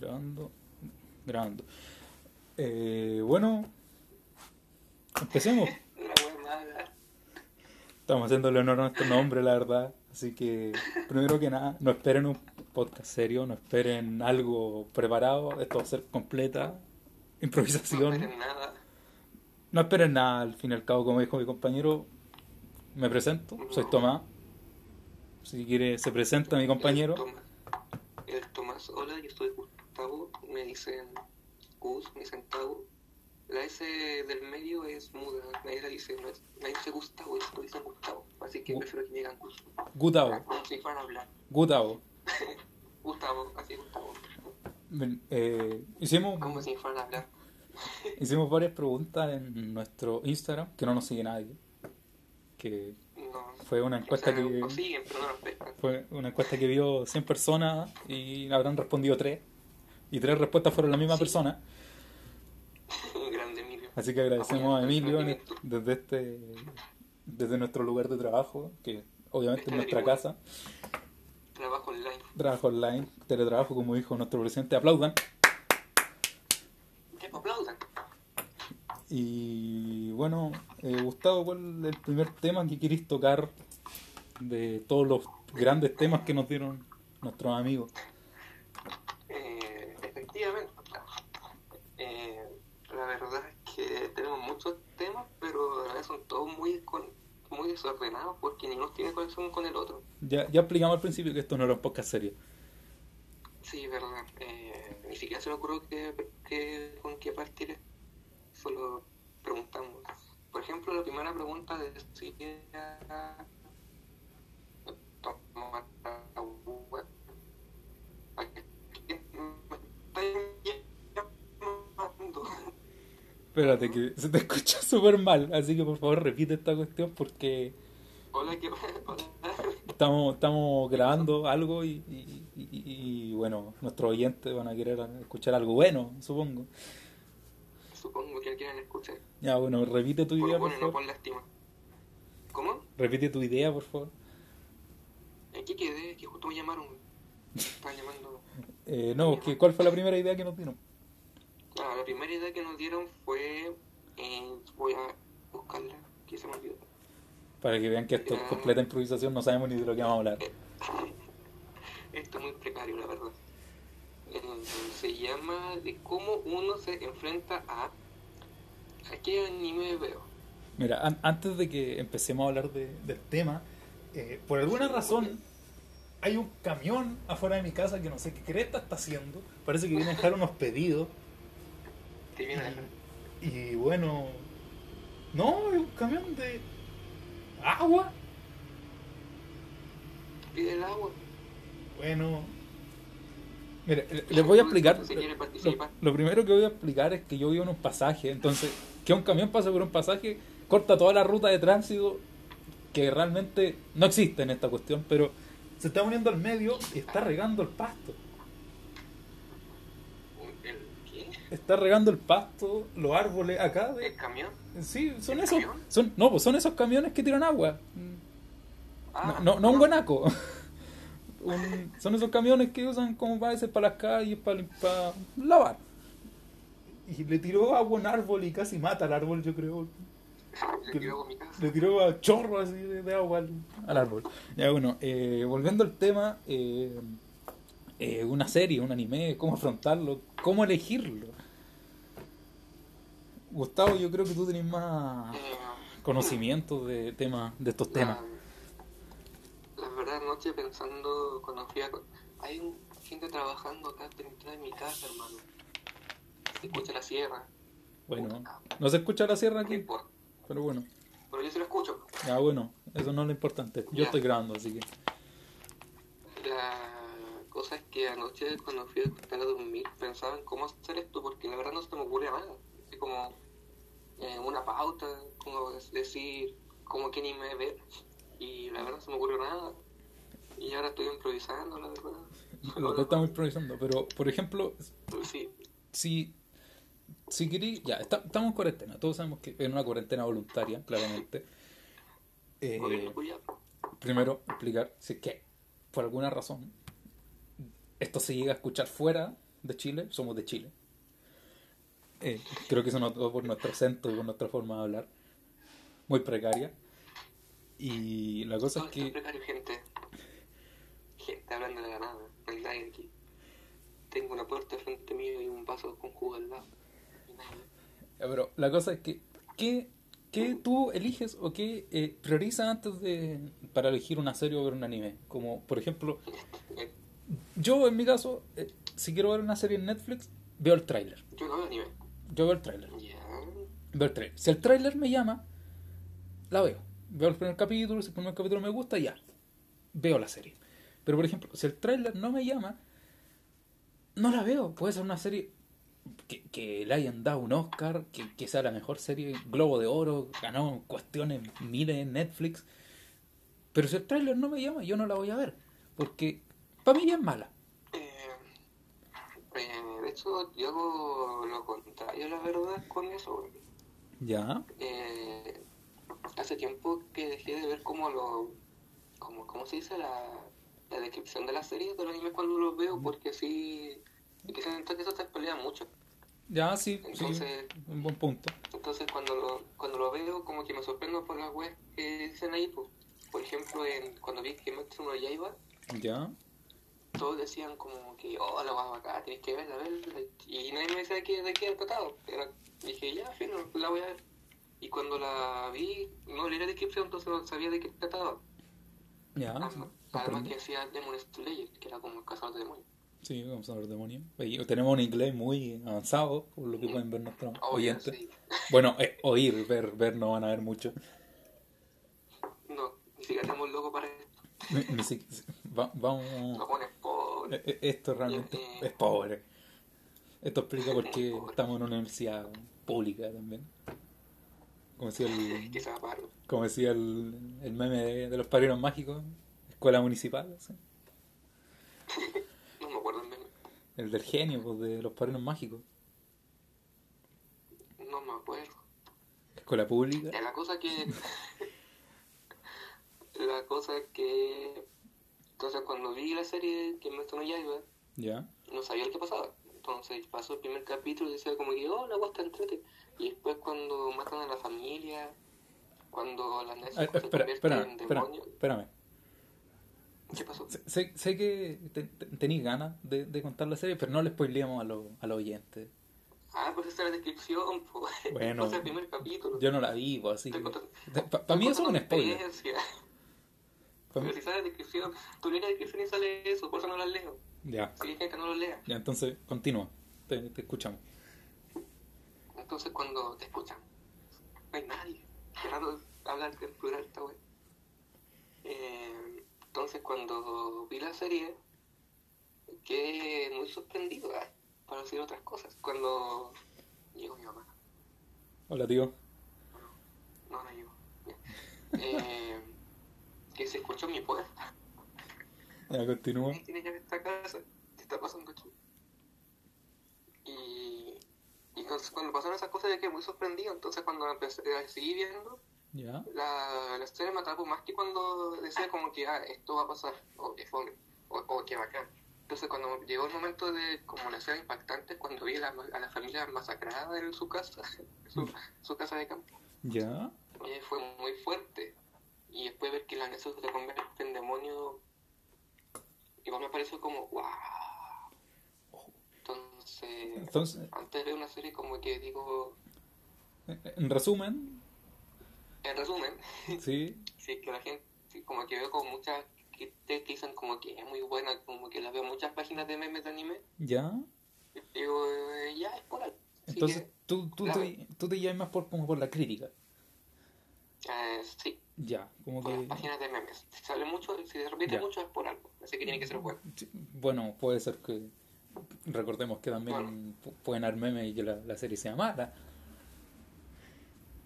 Grabando. Grabando. Eh, bueno, empecemos. Estamos haciéndole honor a nuestro nombre, la verdad. Así que, primero que nada, no esperen un podcast serio, no esperen algo preparado. Esto va a ser completa No improvisación. esperen nada. No esperen nada, al fin y al cabo, como dijo mi compañero, me presento, soy Tomás. Si quiere, se presenta mi compañero. El Tomás. El Tomás, hola, yo soy Gustavo. Me dicen Gus, me dicen Tavo. La S del medio es muda. Nadie la dice, no es, nadie dice Gustavo, esto dicen Gustavo. Así que Gu- prefiero que me digan Gus. Gutavo, Como si fueran a hablar. Gutavo. Gustavo, así Gustavo. Eh, hicimos, Como si fueran a hablar. hicimos varias preguntas en nuestro Instagram, que no nos sigue nadie. Que fue una O encuesta sea, que... siguen, pero no. Fue una encuesta que vio 100 personas y habrán respondido 3. Y tres respuestas fueron la misma Sí. persona. Grande Emilio. Así que agradecemos a Emilio desde este desde nuestro lugar de trabajo, que obviamente es nuestra casa. Trabajo online. Trabajo online, teletrabajo, como dijo nuestro presidente. Aplaudan. Que aplaudan. Y bueno, eh, Gustavo, ¿cuál es el primer tema que queréis tocar de todos los grandes temas que nos dieron nuestros amigos? Eh, efectivamente. Eh, la verdad es que tenemos muchos temas, pero a la vez son todos muy, muy desordenados porque ninguno tiene conexión con el otro. Ya, ya explicamos al principio que esto no era un podcast serio. Sí, verdad. Eh, ni siquiera se me ocurrió que, que- con qué partir. Solo preguntamos. Por ejemplo, la primera pregunta decía... Toma Espérate, que se te escucha súper mal, así que por favor repite esta cuestión porque Hola, ¿qué Hola. estamos, estamos grabando algo y, y- y- y, bueno, nuestros oyentes van a querer escuchar algo bueno, supongo. Supongo que quieren escuchar. Ya, bueno, repite tu Por idea, por bueno, no favor. por lástima. ¿Cómo? Repite tu idea, por favor. ¿En qué quedé? Que justo me llamaron. Estaban llamando. Eh, no, que, ¿cuál fue la primera idea que nos dieron? Primera idea que nos dieron fue. eh, voy a buscarla, que se me olvidó. Para que vean que esto es completa improvisación, no sabemos ni de lo que vamos a hablar. Esto es muy precario, la verdad. Eh, se llama de cómo uno se enfrenta a. ¿A qué anime veo? Mira, an- antes de que empecemos a hablar de- del tema, eh, por alguna razón hay un camión afuera de mi casa que no sé qué cresta está haciendo. Parece que viene a dejar unos pedidos. Te viene a Y bueno, no, es un camión de agua. pide el agua. Bueno, mira, le- les voy a explicar. Lo, lo primero que voy a explicar es que yo vivo en un pasaje, entonces que un camión pase por un pasaje corta toda la ruta de tránsito que realmente no existe en esta cuestión, pero se está poniendo al medio y está regando el pasto. ¿El qué? Está regando el pasto, los árboles acá. ¿El camión? sí, son ¿El esos. camión? Son, no, pues son esos camiones que tiran agua. Ah, No, no, no un guanaco. Un- son esos camiones que usan como a veces para las calles, para, para lavar. Y le tiró agua a un árbol y casi mata al árbol, yo creo. Le tiró. Le tiró a chorro así de, de agua al, al árbol. Ya bueno, eh, volviendo al tema, eh, eh, una serie, un anime, cómo afrontarlo, cómo elegirlo. Gustavo, yo creo que tú tenés más conocimiento de temas, de estos temas. La, la verdad, anoche pensando, cuando fui a... Hay un- gente trabajando acá dentro de mi casa, hermano. Se escucha la sierra. Bueno, no se escucha la sierra No aquí, importa. pero bueno. Pero yo sí lo escucho. Ya bueno, eso no es lo importante. Yo Ya. estoy grabando, así que. La cosa es que anoche cuando fui a a dormir pensaba en cómo hacer esto porque la verdad no se me ocurría nada. Así como eh, una pauta, como decir como que ni me ver. Y la verdad no se me ocurrió nada. Y ahora estoy improvisando, la verdad. Lo que estamos improvisando. Pero, por ejemplo, Sí, si. Si querí, ya, está- estamos en cuarentena. Todos sabemos que es una cuarentena voluntaria, claramente. Eh, primero, explicar si es que, por alguna razón, esto se llega a escuchar fuera de Chile, somos de Chile. Eh, creo que se notó por nuestro acento y por nuestra forma de hablar. Muy precaria. Y la cosa Todo es que... precario, gente. Gente hablando de la nada. No hay nadie aquí. Tengo una puerta frente mío y un vaso con jugo al lado. Pero la cosa es que, ¿qué, qué tú eliges o qué eh, priorizas antes de para elegir una serie o ver un anime? Como, por ejemplo, Eh, yo en mi caso, eh, si quiero ver una serie en Netflix, veo el tráiler. Yo no veo anime. Yo veo el tráiler. Veo el tráiler. Si el tráiler me llama, la veo. Veo el primer capítulo, si el primer capítulo me gusta, ya. Veo la serie. Pero, por ejemplo, si el tráiler no me llama, no la veo. Puede ser una serie que, que le hayan dado un Oscar, que, que sea la mejor serie, Globo de Oro, ganó cuestiones miles en Netflix. Pero si el tráiler no me llama, yo no la voy a ver. Porque para mí es mala. Eh, eh, de hecho, yo hago lo contrario, la verdad, con eso. Ya. Eh, hace tiempo que dejé de ver como lo... Como, ¿Cómo se dice? La, la descripción de la serie, de los animes cuando los veo, porque sí... Que siento que eso te pelea mucho. Ya, sí, sí. Entonces- Un buen punto. Entonces cuando lo, cuando lo veo, como que me sorprendo por las webs que dicen ahí. Pues. Por ejemplo, en, cuando vi Kimetsu no Yaiba, Ya. Todos decían como que, oh, la vas acá, tienes que verla, verla. Y nadie me decía de qué, de qué era tratado. Era, dije, ya, fino, la voy a ver. Y cuando la vi, no leí la descripción, entonces no sabía de qué trataba. Ya. Además, sí, además que decía Demon Slayer, que era como el cazador de demonios. Sí, vamos a ver demonios. Tenemos un inglés muy avanzado, por lo que pueden ver nuestros oyentes. sí. Bueno, eh, oír, ver, ver no van a ver mucho. No, ni siquiera tenemos logo para esto. Ni- ni si- va- Lo vamos. pones por... eh, eh, Esto realmente Eh, es pobre. Esto explica por qué estamos en una universidad pública también. Como decía el, como decía el, el meme de, de los padrinos mágicos, escuela municipal, ¿sí? No me acuerdo el meme. el del genio pues, de los padrinos mágicos, No me acuerdo. escuela pública. La cosa que. la cosa que. Entonces, cuando vi la serie que me no Yaiba, Ya, no sabía lo que pasaba. Entonces, pasó el primer capítulo y decía como que, oh, la está entrete. Y después, cuando matan a la familia, cuando la Nessie se espera, convierte espera, en espera, demonio. espérame. ¿Qué pasó? Sé- Sé, que te- te- tenéis ganas de, de contar la serie, pero no le spoileamos a, los a los oyentes. Ah, pues esa es la descripción, pues. Bueno. El primer capítulo. Yo no la vi, pues, así Para mí eso es un spoiler. Pero si sale descripción, tú lees la descripción y sale eso, por eso no la leo. Ya, Si hay gente que no lo lea. ya, entonces continúa. Te, te escuchamos. Entonces cuando te escuchan, no hay nadie. Raro hablar en plural esta wea. Eh, entonces cuando vi la serie, quedé muy sorprendido, ah, para decir otras cosas. Cuando llegó mi mamá. Hola, tío. No, no llegó. Eh, que se escuchó en mi puerta. Ya, continúa. ¿Quién tiene llave esta casa? ¿Qué está pasando aquí? Y, y entonces cuando pasaron esas cosas yo quedé muy sorprendido. Entonces cuando empecé a seguir viendo, Ya, la, la serie me atrapó más que cuando decía como que ah, esto va a pasar, o que fome, o, o que bacán. Entonces cuando llegó el momento de como la escena impactante, cuando vi a la, a la familia masacrada en su casa, su, su casa de campo, ya. eh, fue muy fuerte. Y después ver que la Nessie se convierte en demonio, igual me pareció como, wow. Entonces, Entonces, antes de una serie como que digo, en resumen, en resumen, sí, sí que la gente, como que veo como muchas que te que dicen como que es muy buena, como que la veo muchas páginas de memes de anime, ya. y digo, eh, ya es por ahí. Entonces, que, tú, tú, claro. te, tú te llevas más por, como por la crítica. Eh, sí, Ya, como por las que... páginas de memes. Si sale mucho, si se repite Ya. mucho es por algo, así que tiene que ser bueno. Sí, Bueno, puede ser que... Recordemos que también pu- pueden haber memes y que la, la serie sea mala.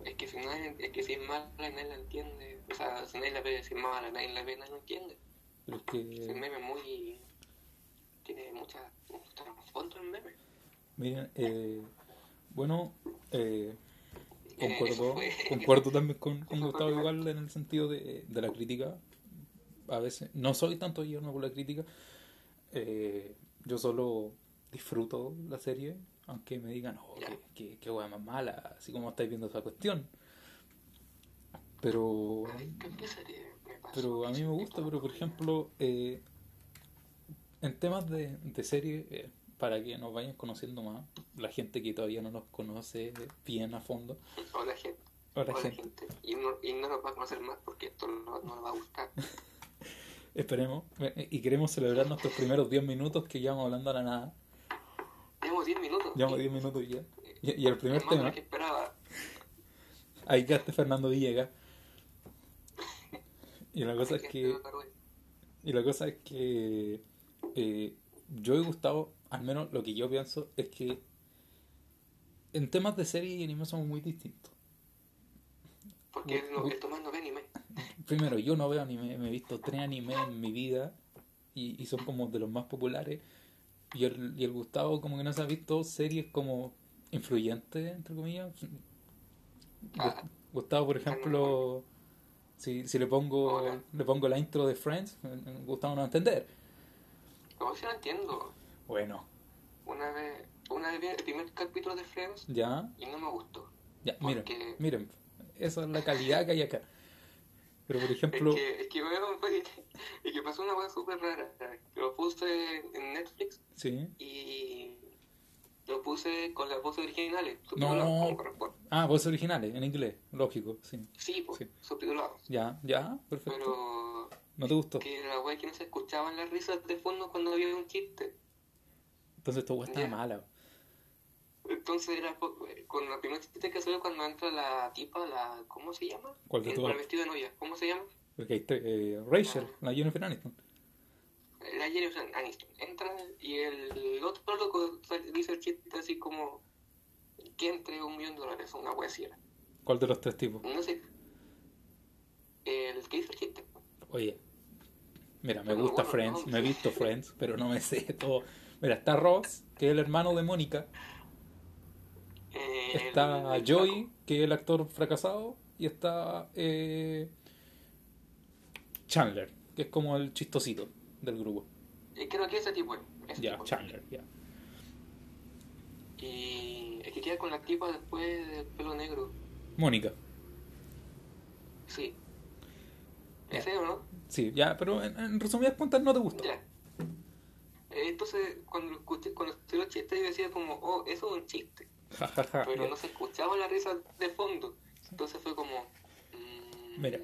Es que si nadie, es que si es mala nadie la entiende, o sea, si nadie la ve, si es mala nadie la ve, nadie lo entiende. Pero es Es un que... meme muy... tiene mucha, mucho trasfondo el meme. Miren, eh, bueno, Eh, concuerdo, fue- concuerdo también con, con Gustavo igual en el sentido de, de la crítica. A veces, no soy tanto yo por la crítica. Eh, yo solo disfruto la serie, aunque me digan, oh, qué, qué, qué hueá más mala, así como estáis viendo esa cuestión. Pero, pero a mí me gusta, pero por ejemplo, eh, en temas de, de serie, eh, para que nos vayan conociendo más, la gente que todavía no nos conoce bien a fondo, Hola, gente. Hola, Hola, gente. gente. Y, no, y no nos va a conocer más porque esto no, no nos va a gustar. esperemos, y queremos celebrar nuestros primeros 10 minutos que llevamos hablando a la nada. Llevamos 10 minutos. Llevamos 10 minutos ya. Y, y el primer Es más de tema, que esperaba. ahí quedaste Fernando Villegas. Y la cosa es que, y la cosa es que eh, yo he gustado, al menos lo que yo pienso, es que en temas de serie y anime somos muy distintos. Porque el, no, Tomás no ve anime. Primero, yo no veo anime, me he visto tres animes en mi vida y, y son como de los más populares. Y el, y el Gustavo como que no se ha visto series como influyentes, entre comillas. Ah. Gustavo, por ejemplo, si, si le pongo Hola. le pongo la intro de Friends, eh, Gustavo no va a entender. Como si no entiendo. Bueno, Una vez, una vez vi el primer capítulo de Friends ya, y no me gustó. ya, miren, Porque- miren, esa es la calidad que hay acá. Pero por Es ejemplo, que, es que veo, es que pasó una cosa súper rara. Lo puse en Netflix sí. y lo puse con las voces originales. No. corresponde. Ah, voces originales, en inglés, lógico, sí. Sí, pues, Sí. subtitulados. Ya, ya, perfecto. Pero ¿No te gustó? que la wea que no se escuchaban las risas de fondo cuando había un chiste. Entonces tu weá estaba Ya. mala. Entonces era po- con la primera chiste que salió cuando entra la tipa, la ¿cómo se llama? ¿Cuál de Eh, todas? Con el vestido de novia, ¿cómo se llama? Porque hay tre- eh, Rachel, la Jennifer Aniston. La Jennifer Aniston. Entra y el otro loco dice el chiste así como que entre un millón de dólares, una wea así era. ¿Cuál de los tres tipos? No sé. El que dice el chiste. Oye, mira, me Pero gusta bueno, Friends, no. me he visto Friends, pero no me sé todo. Mira, está Ross, que es el hermano de Mónica. Eh, Está el- Joey, que es el actor fracasado. Y está eh, Chandler, que es como el chistosito del grupo. Eh, Creo que ese tipo es. Ya. Chandler, ya. Y el que queda con la tipa después del pelo negro. Mónica. Sí. ¿Ese o no? Sí, ya, pero en, en resumidas cuentas no te gustó. Ya. Entonces, cuando escuché, cuando escuché los chistes, yo decía como, oh, eso es un chiste. Pero no se escuchaba la risa de fondo. Entonces fue como... mm, Mira.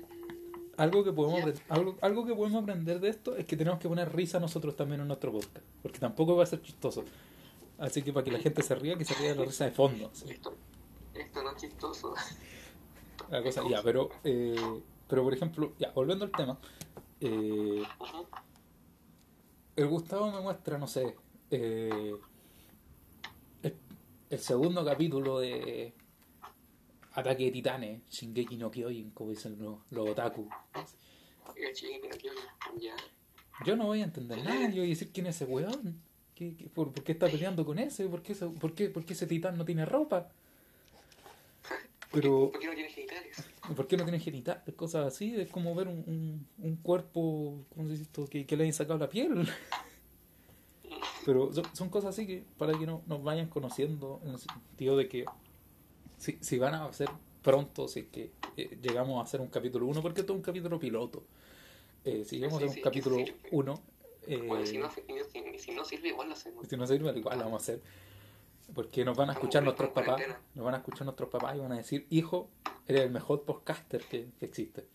Algo que, podemos, algo, algo que podemos aprender de esto es que tenemos que poner risa nosotros también en nuestro podcast. Porque tampoco va a ser chistoso. Así que para que la gente se ría, que se ría de la risa de fondo. ¿sí? Esto, esto no es chistoso. La cosa, ya, pero, eh, pero por ejemplo, ya, volviendo al tema. eh. El Gustavo me muestra, no sé, eh, el, el segundo capítulo de Ataque de Titanes, Shingeki no Kyojin, como dicen los, los otaku. Yo no voy a entender nada, yo voy a decir quién es ese weón. ¿Qué, qué- por, por qué está peleando con ese? ¿Por qué, ese- por, qué, por qué ese titán no tiene ropa? Pero, ¿Por qué no tiene genitales? ¿por qué no tiene genitales? Cosas así, es como ver un, un, un cuerpo, ¿cómo se dice esto? Que, que le hayan sacado la piel. Pero son, son cosas así que para que no, nos vayan conociendo, en el sentido de que si, si van a hacer pronto, si es que eh, llegamos a hacer un capítulo 1, porque esto es un capítulo piloto. Eh, si llegamos Sí, a hacer sí, un que capítulo sirve. 1, eh, Bueno, si no, si, si- si no sirve, igual lo hacemos. si no sirve, igual lo vamos a hacer. Porque nos van a escuchar nuestros papás, nos van a escuchar nuestros papás y van a decir, hijo, eres el mejor podcaster que, que existe.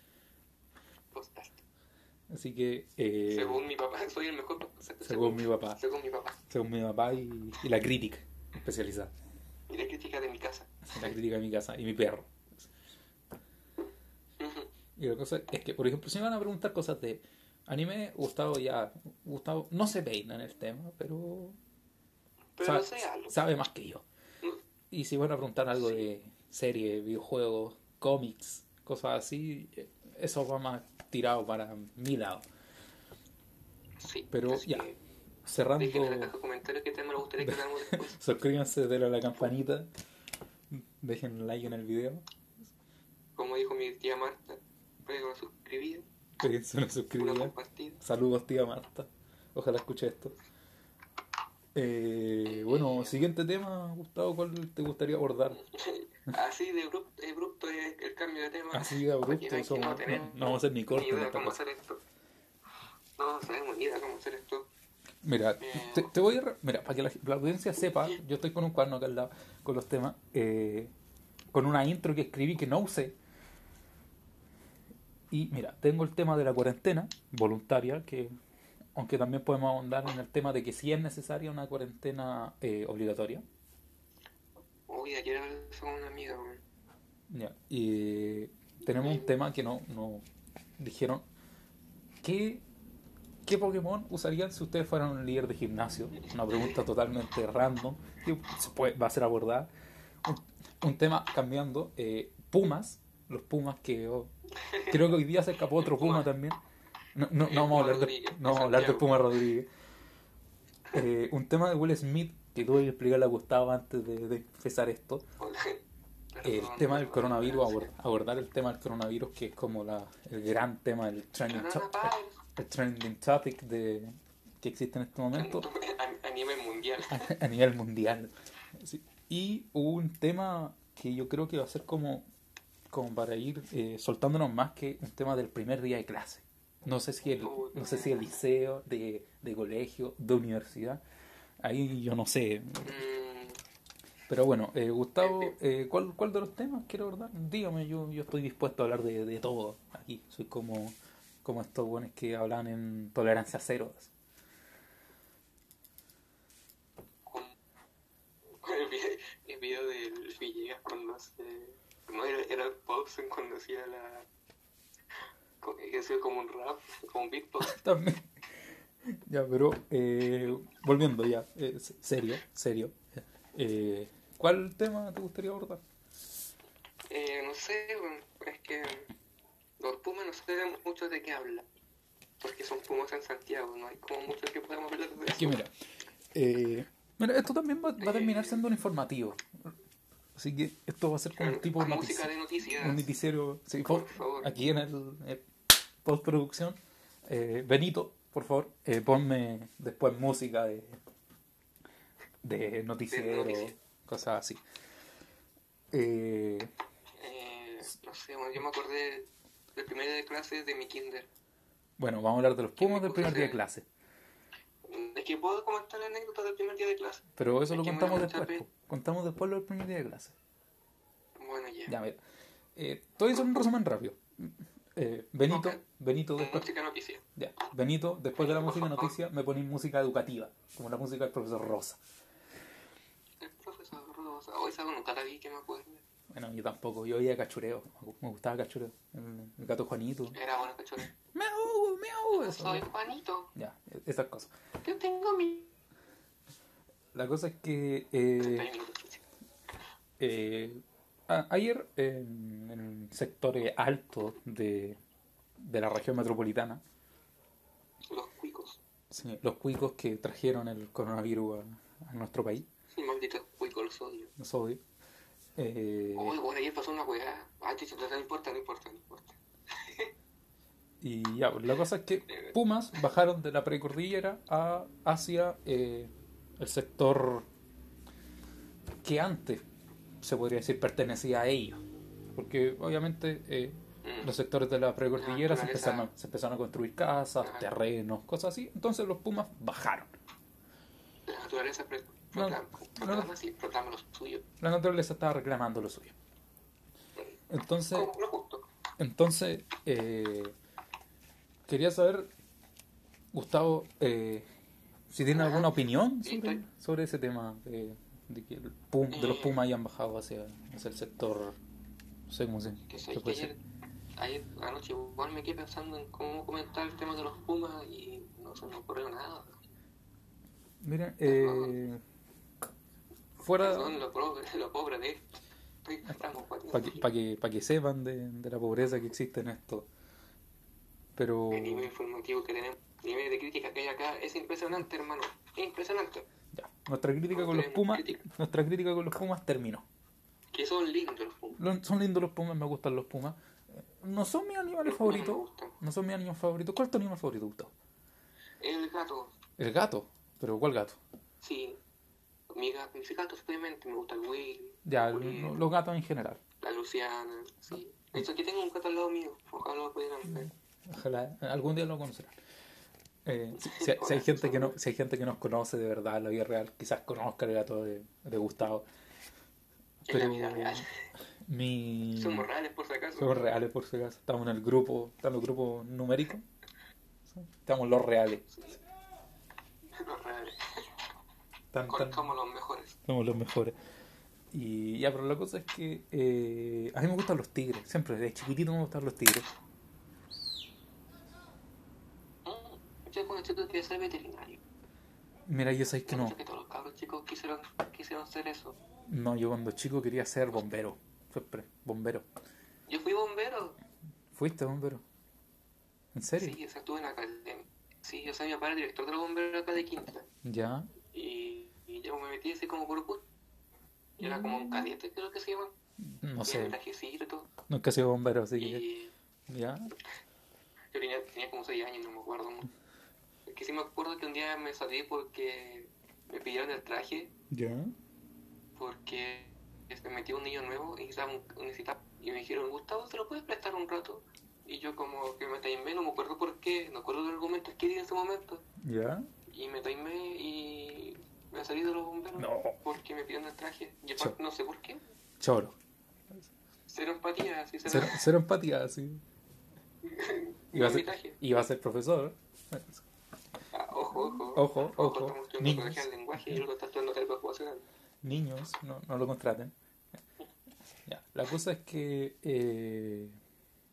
Podcast. Así que, eh, Según mi papá, soy el mejor. Según mi papá. Según mi papá. según mi papá y, y la crítica especializada, Y la crítica de mi casa. la crítica de mi casa y mi perro. Y la cosa es que, por ejemplo, si me van a preguntar cosas de anime, Gustavo ya, Gustavo no se peina en el tema, pero, Pero sabe, no sé algo. sabe más que yo. Mm, Y si van a preguntar algo de serie, videojuegos, cómics, cosas así, eso va más tirado para mi lado. Sí. Pero ya, que cerrando, Dejen en la caja de comentarios qué tema les gustaría que hablamos después. suscríbanse, denle a la campanita, dejen like en el video, Como dijo mi tía Marta, pega una suscribida, déjense una suscribida. Saludos, tía Marta. Ojalá escuche esto. Eh, bueno, siguiente tema, Gustavo, ¿cuál te gustaría abordar? Así de abrupto, de abrupto es el cambio de tema. Así de abrupto, somos- no, tenemos no, no vamos a hacer ni idea esta cómo hacer esto. No sabemos ni idea cómo hacer esto. Mira, Eh. te, te voy a... Mira, para que la, la audiencia sepa, yo estoy con un cuaderno acá al lado con los temas, eh, con una intro que escribí que no usé. Y mira, tengo el tema de la cuarentena voluntaria, que aunque también podemos ahondar en el tema de que si es necesaria una cuarentena eh, obligatoria. Uy, ayer hablé con una amiga. Ya, Y tenemos un tema que no, no dijeron. ¿Qué, ¿Qué Pokémon usarían si ustedes fueran un líder de gimnasio? Una pregunta totalmente random que se puede, va a ser abordada. Un, un tema cambiando. eh, Pumas, los Pumas que oh, creo que hoy día se escapó otro Puma también. No, no, no vamos a hablar de, no vamos a hablar Santiago. Puma Rodríguez. Eh, un tema de Will Smith que tuve que explicarle a Gustavo antes de, de empezar esto el tema del coronavirus, gracias. abor- abordar el tema del coronavirus, que es como la, el gran tema, el trending, Coronavirus. el trending topic de, que existe en este momento A, a nivel mundial. a nivel mundial. Sí. Y un tema que yo creo que va a ser como, como para ir eh, soltándonos más que un tema del primer día de clase. No sé si el, no sé si el liceo, de, de colegio, de universidad. Ahí yo no sé. Mm, Pero bueno, eh, Gustavo, eh, ¿cuál, ¿cuál de los temas quiere abordar? Dígame, yo, yo estoy dispuesto a hablar de, de todo aquí. Soy como, como estos buenos que hablan en tolerancia cero. el video, el video del Villegas cuando hace. No, era, era el Paulsen cuando hacía la. Que hacía como un rap, como un beatbox. También. Ya, pero eh, volviendo ya, eh, se- serio, serio. Eh, ¿Cuál tema te gustaría abordar? Eh, no sé, es que los Pumas no sé mucho de qué hablan. Porque son Pumas en Santiago, no hay como mucho que podamos hablar de Es eso. que mira, eh, mira, esto también va, va a terminar siendo un informativo. Así que esto va a ser como un tipo de música de noticias. un noticiero sí, Por po- favor. aquí en el eh, postproducción. Eh, Benito por favor eh, ponme después música de de noticiero cosas así. Eh, Eh, no sé, bueno, yo me acordé del primer día de clase de mi kinder. bueno vamos a hablar de los Pumas del primer día de se- clase. Es que puedo comentar la anécdota del primer día de clase. pero eso Es lo contamos después contamos después lo del primer día de clase. Bueno, ya. ya mira. Eh, voy a hacer un resumen rápido Eh, Benito Ok. Benito después Música noticia. Ya, Benito, después de la música noticia, me ponéis música educativa, como la música del profesor Rosa. El profesor Rosa. Hoy esa nunca la vi, que me acuerdo. Bueno, yo tampoco, yo oía cachureo, me gustaba cachureo. El, el gato Juanito. Era bueno, cachorro. Miau, miau, eso. Soy Juanito. Ya, esas cosas. Yo tengo mi. La cosa es que eh, 30 minutos. eh, a- ayer en, en el sector eh, alto de, de la región metropolitana, Los cuicos. sí, los cuicos que trajeron el coronavirus a, a nuestro país, Malditos cuicos, los odio. los odio, eh, Uy, bueno, ayer pasó una weá. Chucha, no importa, no importa, no importa. Y ya, pues, la cosa es que Pumas bajaron de la precordillera a, hacia eh, el sector que antes se podría decir pertenecía a ellos. Porque obviamente eh, Mm. los sectores de la precordillera se empezaron, a, se empezaron a construir casas, Ajá. terrenos, cosas así. Entonces los Pumas bajaron. La naturaleza pre- No, proclama, no, proclama, no. sí, proclama lo suyo. La naturaleza estaba reclamando lo suyo. Entonces, lo justo. Entonces, eh, quería saber, Gustavo, eh, si tiene alguna opinión sobre, ese tema de, de que el Pum- de los Eh. Pumas hayan bajado hacia, hacia el sector, no sé cómo se, Que se puede ayer, decir. ayer anoche igual me quedé pensando en cómo comentar el tema de los Pumas y no se me ocurrió nada. Miren, eh, fuera, Perdón, lo pobre, lo pobre de esto. Estoy estamos guateando para que, pa' que, pa' que sepan de, de la pobreza que existe en esto. Pero, El nivel informativo que tenemos, el nivel de crítica que hay acá es impresionante, hermano. Es impresionante. ya, nuestra crítica con los Pumas, crítica. nuestra crítica con los Pumas terminó. Que son lindos los Pumas. Son lindos los pumas, me gustan los pumas. No son mis animales Los favoritos. No son mis animales favoritos. ¿Cuál es tu animal favorito, Gustavo? El gato, El gato. ¿Pero cuál gato? Sí. Mi, ga- mis gatos, obviamente, me gusta el Will, Ya, los gatos en general. la Luciana, sí. De hecho, aquí tengo un gato al lado mío, ojalá lo pudieran ver. Ojalá algún día lo conocerán. Eh, si, si hay- gente que no, si hay gente que nos conoce de verdad en la vida real, quizás conozca el gato de, de Gustavo. En la Pero vida real. mi Somos reales, por si acaso. somos reales por si acaso. Estamos en el grupo, numéricos. Estamos los reales. Los reales. Tan- tan- Somos los mejores. somos los mejores. Y ya, pero la cosa es que eh, a mí me gustan los tigres. Siempre, desde chiquitito me gustan los tigres. Yo cuando chico quería ser veterinario. Mira, yo sé que Yo no. que todos los cabros chicos quisieron, quisieron ser eso. No, yo cuando chico quería ser bombero. Siempre, bombero. Yo fui bombero. ¿Fuiste bombero? ¿En serio? Sí, o sea, estuve en la academia. Sí, o sea, mi papá era director de los bomberos acá de Quinta. Ya. Y, y yo me metí así como por gusto. Y era como un cadete, creo que se llama. No Y el sé. y todo. Nunca he sido bombero, así que. Y Ya. yo tenía, tenía como 6 años, no me acuerdo. mucho. Que sí me acuerdo que un día me salí porque me pidieron el traje Ya. porque se metió un niño nuevo y necesitaba, necesitaba- y me dijeron, Gustavo, ¿se lo puedes prestar un rato? Y yo como que me taimé, no me acuerdo por qué, no acuerdo del argumento que di en ese momento. Ya. Y me taimé y me salí de los bomberos No. porque me pidieron el traje. Y Chao. aparte, no sé por qué. Choro. Cero empatía, así se Cero, cero empatía, sí. Iba a ser, iba a ser profesor. Ojo, ojo. Estamos Niños. lenguaje y luego. Niños, no, no lo contraten. Ya. La cosa es que. eh,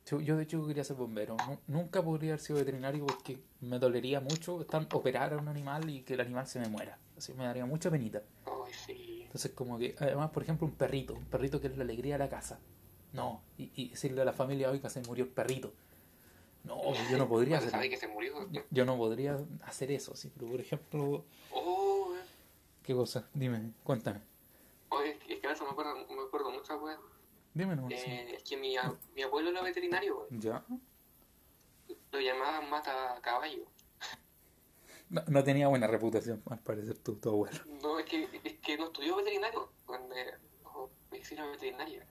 yo, de chico quería ser bombero. Nu- nunca podría haber sido veterinario porque me dolería mucho estar, operar a un animal y que el animal se me muera. Así me daría mucha penita. Ay, sí. Entonces, como que, además, por ejemplo, un perrito, un perrito que es la alegría de la casa. No, y, y decirle a la familia, oiga, se murió el perrito. No, yo no podría Cuando sabe hacer que se murió. yo, no podría hacer eso, sí, pero por ejemplo, Oh, eh. ¿qué cosa? Dime, cuéntame. Oye, es que a veces me acuerdo, me acuerdo muchas weas. Dime sí. Eh, es que mi, a- mi abuelo era veterinario. ¿Ya? lo llamaban mata caballo. No, no tenía buena reputación, al parecer, tu, tu abuelo. No, es que, es que no estudió veterinario, cuando o medicina veterinaria.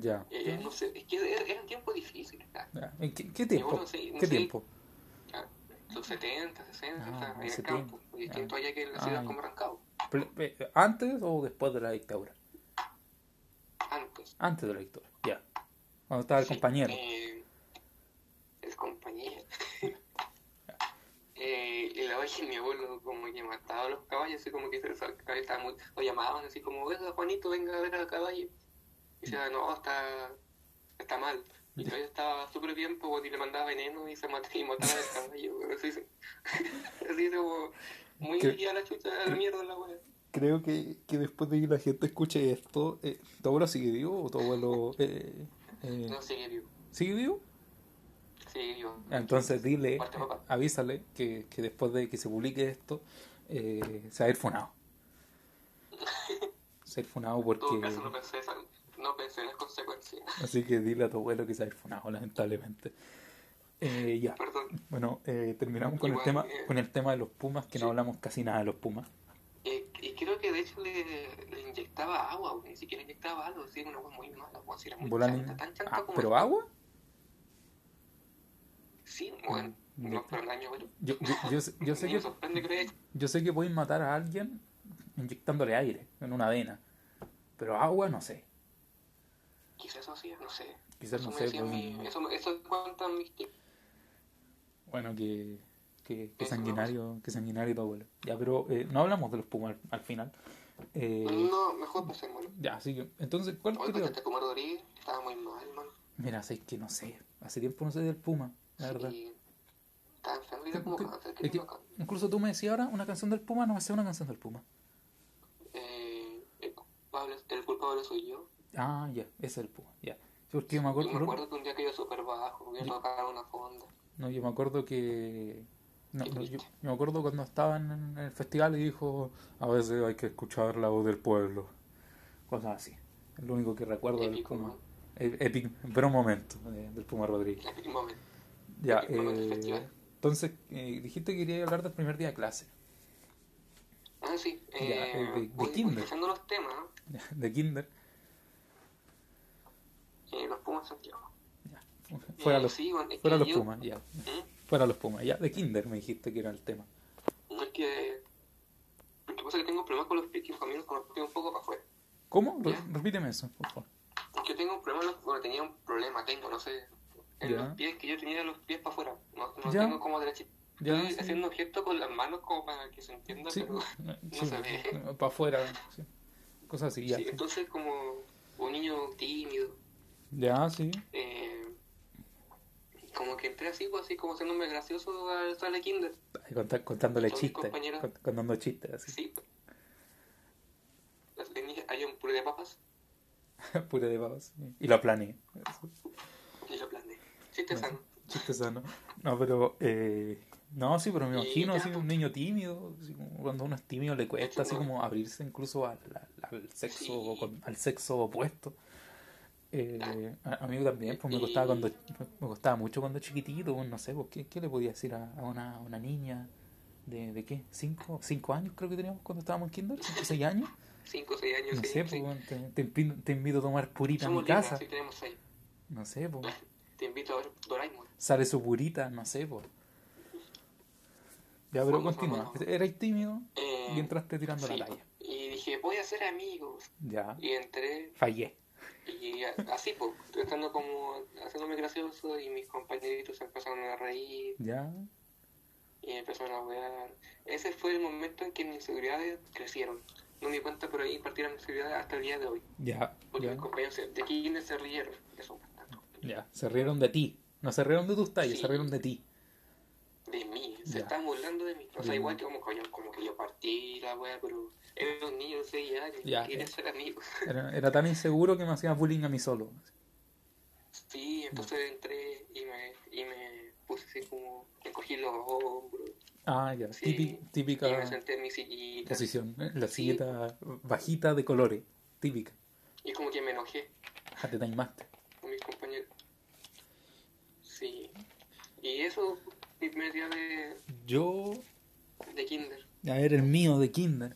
Ya. Eh, no sé, es que era- ah. Ya. ¿En qué, qué tiempo? bueno, sí, no ¿Qué sé. tiempo? Los 70, 60, Ah, en el campo. tiempo. Distinto allá que en la ciudad como Rancagua. Eh, ¿Antes o después de la dictadura? Antes. Antes de la dictadura, ya. Cuando estaba el Sí, compañero. eh, el compañero. eh, y la que mi abuelo como que mataba a los caballos, así como que se estaba muy, lo llamaban así como, venga Juanito, venga a ver al caballo. Y decía, no, está, está mal. Y el caballo estaba súper bien, pues, y le mandaba veneno y se mataba y mataba al caballo. Así, así como muy a la chucha, a la mierda la wea. Creo que, que después de que la gente escuche esto, eh, ¿tu abuelo sigue vivo o tu abuelo eh, eh, No, sigue vivo, sigue vivo? sigue vivo. Entonces dile, Parte, avísale que, que después de que se publique esto, eh, se va a ir funado. Se va a ir funado En porque... todo caso no pensé, esa- no pensé en las consecuencias. Así que dile a tu abuelo que se va a ir funado, lamentablemente. Eh, ya, Perdón. bueno, eh, terminamos con el tema eh, con el tema de los pumas, que no hablamos casi nada de los pumas. Eh, y creo que de hecho le, le inyectaba agua, ni siquiera inyectaba algo, sí, una agua muy mala, güey, si era muy chanta, tan chanta Ah, como ¿Pero el- agua? Sí, bueno, Mm, no el año. Yo, yo, yo, sé- yo sé Ni que. Yo sé que pueden matar a alguien inyectándole aire en una vena, pero agua no sé. Quizás eso hacía, no sé. Quizás eso no sé. pues, mi- eso, eso cuentan mis. Bueno, que, que, que sanguinario, que sanguinario tu abuelo. Ya, pero eh, no hablamos de los pumas al, al final. Eh, No, mejor pasémoslo. Ya, así que, entonces, ¿cuál porque te comer Rodríguez estaba muy mal, man. Mira, sé que no sé. Hace tiempo no sé del puma, la verdad. Sí, estaba enfermo y era como cáncer, Es que no incluso tú me decías ahora una canción del puma, no me sé una canción del puma. Eh, el culpable, el culpable soy yo. Ah, ya, ese es el puma, ya. Porque yo me Yo acuerdo, me acuerdo que un día cayó súper bajo, voy a tocar una fonda. No, yo me acuerdo que. No, no, yo, yo me acuerdo cuando estaban en el festival y dijo: A veces hay que escuchar la voz del pueblo. Cosas así. Es lo único que recuerdo del Épico, Puma. ¿no? Epic, pero un momento eh, del Puma Rodríguez. Epic moment. Ya, Epic del eh, festival. entonces eh, dijiste que quería hablar del primer día de clase. Ah, sí. Ya, Eh, eh, de- de voy kinder. los temas. de Kinder. Eh, los Pumas Santiago. Ya. Fuera Eh, los, sí, bueno, es fuera que los yo- Pumas, ya. ¿Mm? Fuera los Pumas, ya. De Kinder me dijiste que era el tema. No es que. Lo que pasa es que tengo problemas con los pies que camino con los pies un poco para afuera. ¿Cómo? Ya. repíteme eso, por favor. Yo tengo un problema, bueno, tenía un problema, tengo, no sé. En Ya. los pies que yo tenía los pies para afuera. No, no Ya. tengo como derechito. Ya, Estoy sí. haciendo gesto con las manos como para que se entienda, Sí, pero. no, sí, se ve. para afuera, sí. cosas así, ya. Entonces como un niño tímido. Ya, sí. Eh, como que entré así, pues, así como haciéndome gracioso al sala de kinder. Cont- contándole chistes, cont- contando chistes, así. Sí. Las líneas, hay un puré de papas Pura de sí. Y lo planeé. y lo planeé. Chiste sano. Chiste sano. No, pero. Eh, no, sí, pero me imagino así pues. un niño tímido. así cuando uno es tímido le cuesta así no. como abrirse incluso al, al- al sexo Sí. con- al sexo opuesto. Eh, a, a mí también, pues me costaba cuando me costaba mucho cuando chiquitito, pues, no sé, pues, ¿qué, qué le podía decir a, a una, a una niña de, de qué? ¿Cinco, cinco años creo que teníamos cuando estábamos en kinder? ¿Cinco, seis años? 5 o 6 años. No sé, pues, te, te invito, te invito a tomar purita Somos en mi libres, casa. tenemos 6. No sé, pues. Te invito a ver Doraemon. Sale su purita, no sé, pues. Ya, pero continúa. Erais tímido Eh, y entraste tirando sí. la talla. Y dije, voy a hacer amigos. Ya. Y entré Fallé. Y así, pues, estando como haciéndome gracioso y mis compañeritos se empezaron a reír Ya. y empezaron a wear. Ese fue el momento en que mis inseguridades crecieron. No me di cuenta, pero ahí partieron mis inseguridades hasta el día de hoy. Ya. Porque Ya. mis compañeros de kinder se rieron. Eso, Ya. Se rieron de ti. No se rieron de tus tallas, Sí. se rieron de ti. De mí, se Ya. estaban burlando de mí. O sea, Ya. igual que como, que yo- como que yo partí la wea, pero era un niño de 6 años, Ya. quería ser amigos. Era, era tan inseguro que me hacía bullying a mí solo. Sí, entonces entré y me, y me puse así como, me cogí los hombros Ah, ya. Sí. Típi- típica y me senté en mi sillita. posición. ¿eh? La Sí. silleta bajita de colores. Típica. Y como que me enojé Ja, te taimaste. con mis compañeros. Sí. Y eso, mi primer día de, Yo de kinder. A ver, el mío de Kinder.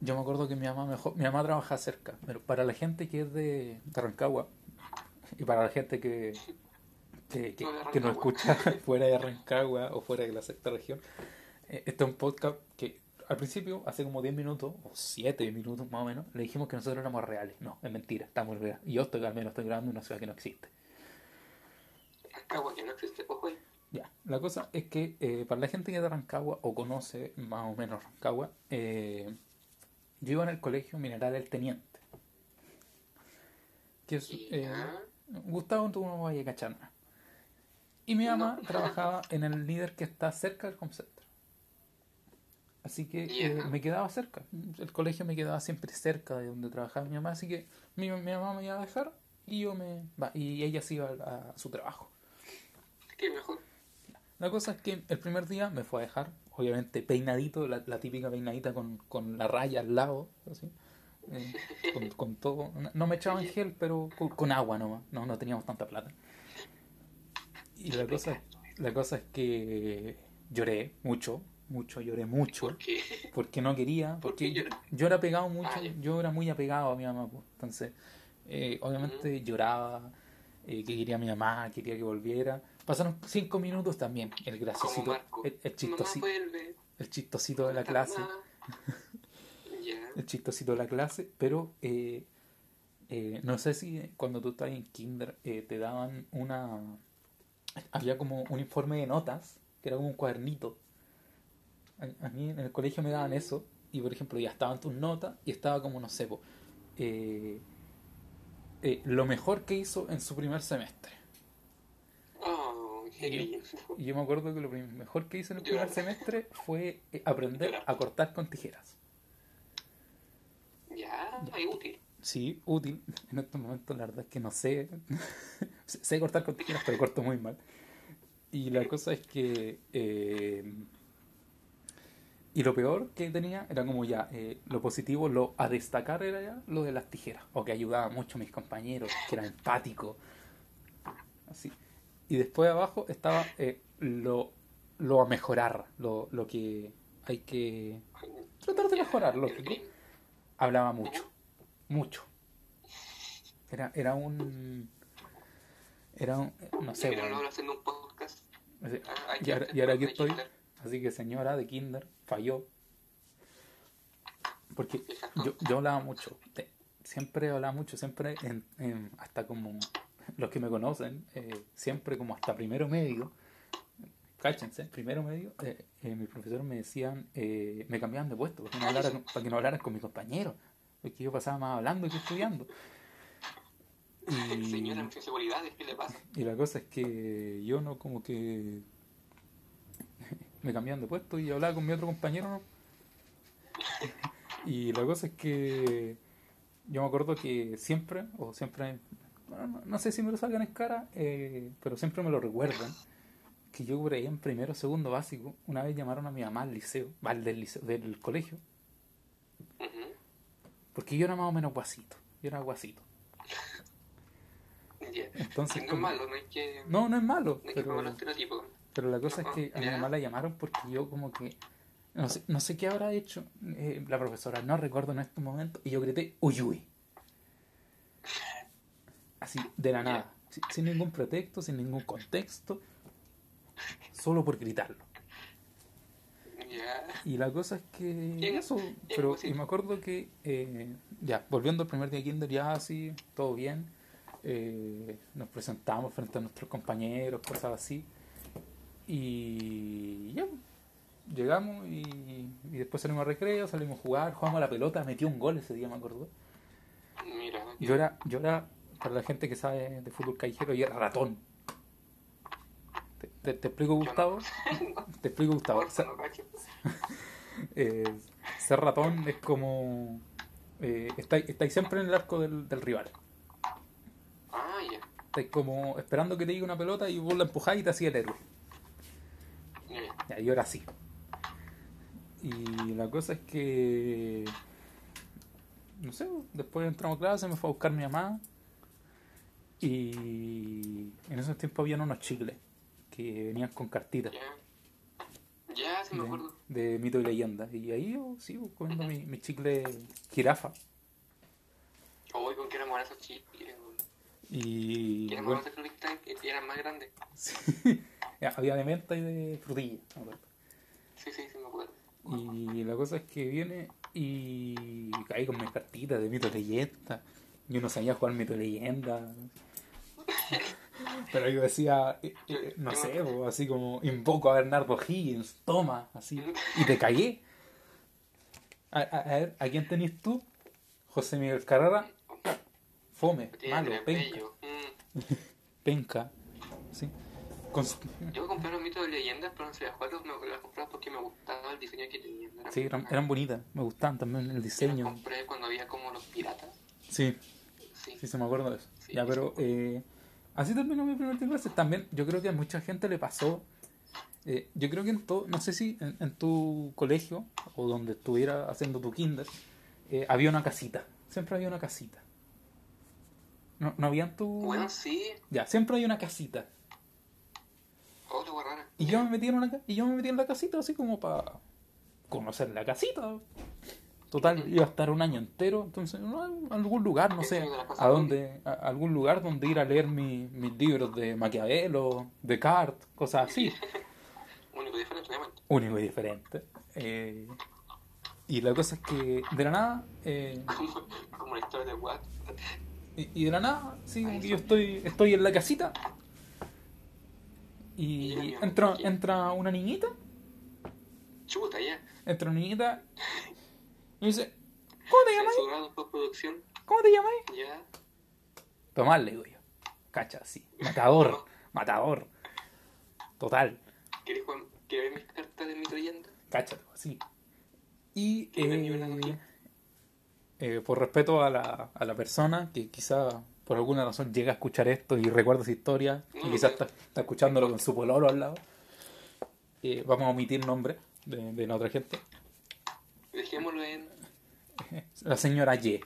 Yo me acuerdo que mi mamá mejor, mi mamá trabaja cerca, pero para la gente que es de, de Rancagua y para la gente que que, que, No que nos escucha fuera de Rancagua o fuera de la sexta región, eh, este es un podcast que al principio, hace como 10 minutos o 7 minutos más o menos, le dijimos que nosotros éramos reales. No, es mentira, estamos reales. Y yo estoy, al menos estoy grabando en una ciudad que no existe. Rancagua, que no existe, ojo. Ya, la cosa es que eh, para la gente que es de Rancagua o conoce más o menos Rancagua, eh, yo iba en el colegio Mineral El Teniente. Que es, eh. Gustavo, tú no vayas a cachar nada. Y mi mamá No. trabajaba en el líder que está cerca del Comcenter. Así que eh, me quedaba cerca. El colegio me quedaba siempre cerca de donde trabajaba mi mamá. Así que mi, mi mamá me iba a dejar y yo me va, y ella se iba a- a su trabajo. Qué mejor. La cosa es que el primer día me fue a dejar, obviamente peinadito, la, la típica peinadita con, con la raya al lado, así, eh, con, con todo. No- me echaban gel, pero con, con agua nomás, no, no teníamos tanta plata. Y la cosa, la cosa es que lloré mucho, mucho, lloré mucho, ¿Por qué? porque no quería, ¿Por porque yo, era pegado mucho, Ah, yo era muy apegado a mi mamá, pues. entonces eh, obviamente lloraba, eh, que quería a mi mamá, quería que volviera. Pasaron cinco minutos también, el graciosito, el, el chistosito, el chistosito de la clase. Ya. el chistosito de la clase, pero eh, eh, no sé si cuando tú estabas en kinder eh, te daban una, había como un informe de notas, que era como un cuadernito. A, a mí en el colegio me daban eso, y por ejemplo ya estaban tus notas, y estaba como, no sé, po, eh, eh, lo mejor que hizo en su primer semestre. Oh, qué Y- lindo. Y yo me acuerdo que lo mejor que hice en el primer semestre fue eh, aprender a cortar con tijeras. Ya, es útil. Sí, útil. En estos momentos la verdad es que no sé. sé sé cortar con tijeras, pero corto muy mal. Y la cosa es que... eh, y lo peor que tenía era como ya, eh, lo positivo, lo a destacar era ya lo de las tijeras. O que ayudaba mucho a mis compañeros, que era empático. Así. Y después abajo estaba eh, lo, lo a mejorar, lo, lo que hay que tratar de mejorar, lógico. Hablaba mucho, mucho. Era, era un... Era un... No sé, bueno, no haciendo un podcast. así- Ah, y ahora, y ahora aquí estoy. Así que señora de Kinder, falló. Porque yo, yo hablaba mucho. siempre hablaba mucho, siempre en, en- hasta como los que me conocen, eh, siempre como hasta primero medio. Cáchense, primero medio, eh, eh, mis profesores me decían, eh, me cambiaban de puesto para que, no hablara con- para que no hablaran con mis compañeros. Porque yo pasaba más hablando que estudiando. Y, Señora, muchas seguridades, ¿qué le pasa? y la cosa es que yo no como que me cambiaban de puesto y hablaba con mi otro compañero. ¿no? Y la cosa es que yo me acuerdo que siempre, o siempre, bueno, no, no sé si me lo salgan en cara, eh, pero siempre me lo recuerdan, que yo por ahí en primero o segundo básico, una vez llamaron a mi mamá al liceo, al del, liceo, del colegio, porque yo era más o menos guasito, yo era guasito. Entonces, No es malo, no hay que, No, no es malo, no pero... Pero la cosa es que a mi mamá la llamaron porque yo como que... No sé, no sé qué habrá hecho eh, la profesora, no recuerdo en este momento, y yo grité Uyui. Así, de la nada, sin, sin ningún pretexto, sin ningún contexto, solo por gritarlo. Y la cosa es que eso, pero sí. y me acuerdo que eh, ya, volviendo al primer día de kinder, ya así, todo bien, eh, nos presentamos frente a nuestros compañeros, cosas así, y ya, llegamos y, y después salimos a recreo, salimos a jugar, jugamos a la pelota, metí un gol ese día, me acuerdo. Mira. Yo era, yo era, para la gente que sabe de fútbol callejero, yo era ratón. ¿Te, te- te explico, Gustavo? Te explico, Gustavo. No. Eh, ser ratón es como. Eh, estáis, estáis siempre en el arco del, del rival. Ah, ya. Estáis como esperando que te llegue una pelota y vos la empujáis y te hacía el héroe. Ya. Ya, yo era así. Y la cosa es que. No sé, después entramos a clase, me fue a buscar mi mamá. Y en esos tiempos habían unos chicles que venían con cartitas Ya. Ya, sí me de, acuerdo. de mito y leyenda. Y ahí yo sigo comiendo mi, mi chicle jirafa. Hoy con que éramos esos chicles. Y éramos bueno, que eran más grandes. sí, había de menta y de frutilla. me acuerdo. Sí, sí, sí me acuerdo. Y la cosa es que viene y caí con mis cartitas de mito y leyenda. Yo no sabía jugar mito y leyenda. Pero yo decía, eh, eh, no sé, así como invoco a Bernardo Higgins, toma, así. Y te cagué. A, a- a ver, ¿a quién tenés tú? José Miguel Carrera. Fome, malo, penca. Penca. Sí. Cons- Yo compré los mitos de leyendas, pero no sabía jugarlos. Me los compraba porque me gustaba el diseño que tenían. Eran Sí, eran, eran bonitas. Me gustaban también el diseño. compré cuando había como los piratas. Sí, Sí. sí, se me acuerdo de eso. Sí, ya, pero eh, así terminó mi primer clases. También yo creo que a mucha gente le pasó. eh, yo creo que en todo, no sé si en, en tu colegio o donde estuviera haciendo tu kinder, eh, había una casita. Siempre había una casita. No, no había en tu... Bueno, sí. Ya, siempre hay una casita. Rara. Y yo me metí en una y yo me metí en la casita así como para conocer la casita. Total, iba a estar un año entero, entonces no, algún lugar, no sé, a dónde, a algún lugar donde ir a leer mi- mis libros de Maquiavelo, Descartes, cosas así, Único diferente, obviamente. único y diferente. Eh, y la cosa es que de la nada, eh, Como, la historia de Watt. y, y de la nada, sí, yo estoy, estoy en la casita y entra, entra una niñita Chuta, ya. entra una niñita y dice, ¿cómo te por producción. ¿Cómo te llamas? Ya. Tomás, le digo yo. Cacha, sí. Matador, matador. Total. ¿Querés ver mis cartas de mito leyenda? cacha, así. Y ¿Qué me libras eh, eh, por respeto a la, a la persona que quizá por alguna razón llega a escuchar esto y recuerda esa historia y quizás está, está escuchándolo con su pololo al lado, eh, vamos a omitir nombre de, de la otra gente. La señora Y.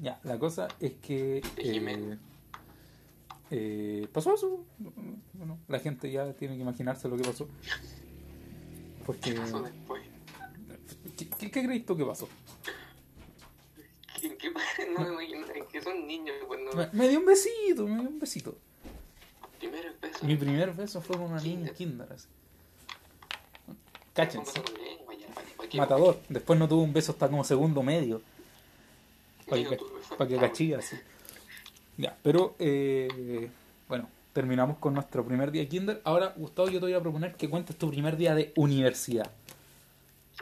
Ya, la cosa es que eh, eh, pasó eso. Bueno, la gente ya tiene que imaginarse lo que pasó. Porque... ¿Qué pasó después? ¿Qué, qué, qué crees tú que pasó? ¿Qué? No me imagino, es que son niños, no. Me, me dio un besito, me dio un besito. Primero el beso. Mi primer beso fue con una niña kinder. Cáchense. Matador. Después no tuvo un beso hasta como segundo medio. Para que, Medio turbio. pa' que cachilla, así. Ya, pero eh, bueno, terminamos con nuestro primer día de kinder. Ahora, Gustavo, yo te voy a proponer que cuentes tu primer día de universidad.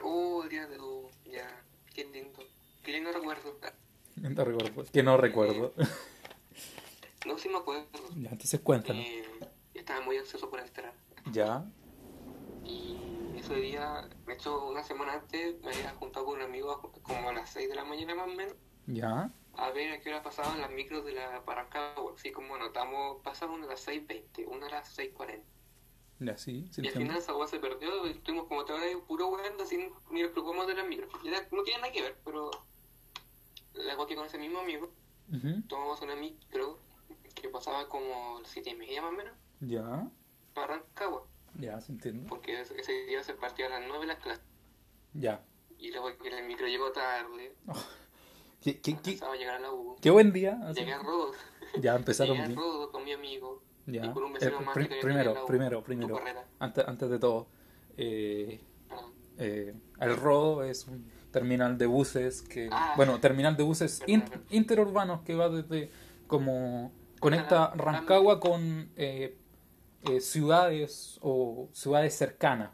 Oh, día de tu. Ya, qué lindo. Lindo recuerdo. No recuerdo. Que no recuerdo. No, sí me acuerdo. ya, entonces cuéntanos. Eh, estaba muy ansioso por entrar. Ya, Y ese día, de hecho, una semana antes me había juntado con un amigo como a las 6 de la mañana más o menos ya, a ver a qué hora pasaban las micros de la Parancagua. Así como notamos, pasaban una a las 6.20, una a las 6.40. ya, sí, sí Y al final esa hueá se perdió y estuvimos como toda hora puro weando sin ni nos preocupamos de las micros. Era- no tiene nada que ver, pero la que con ese mismo amigo tomamos una micro que pasaba como las 7 y media más o menos Ya, para Rancagua. Ya, sí entiendo. Porque ese, día se partía a las 9 las clases. Ya. Y luego que el micro llegó tarde, ¿Qué, qué, a llegar a la U. qué buen día. así. Llegué a Rodo, Ya empezaron llegué a bien. Rodo con mi amigo. Ya. Y con un Eh, más que primero, U, primero, primero. Antes, antes de todo, eh, eh, el Rodo es un terminal de buses que, Ah. bueno, terminal de buses in- verdad. interurbanos que va desde como conecta Rancagua con eh, eh, ciudades o ciudades cercanas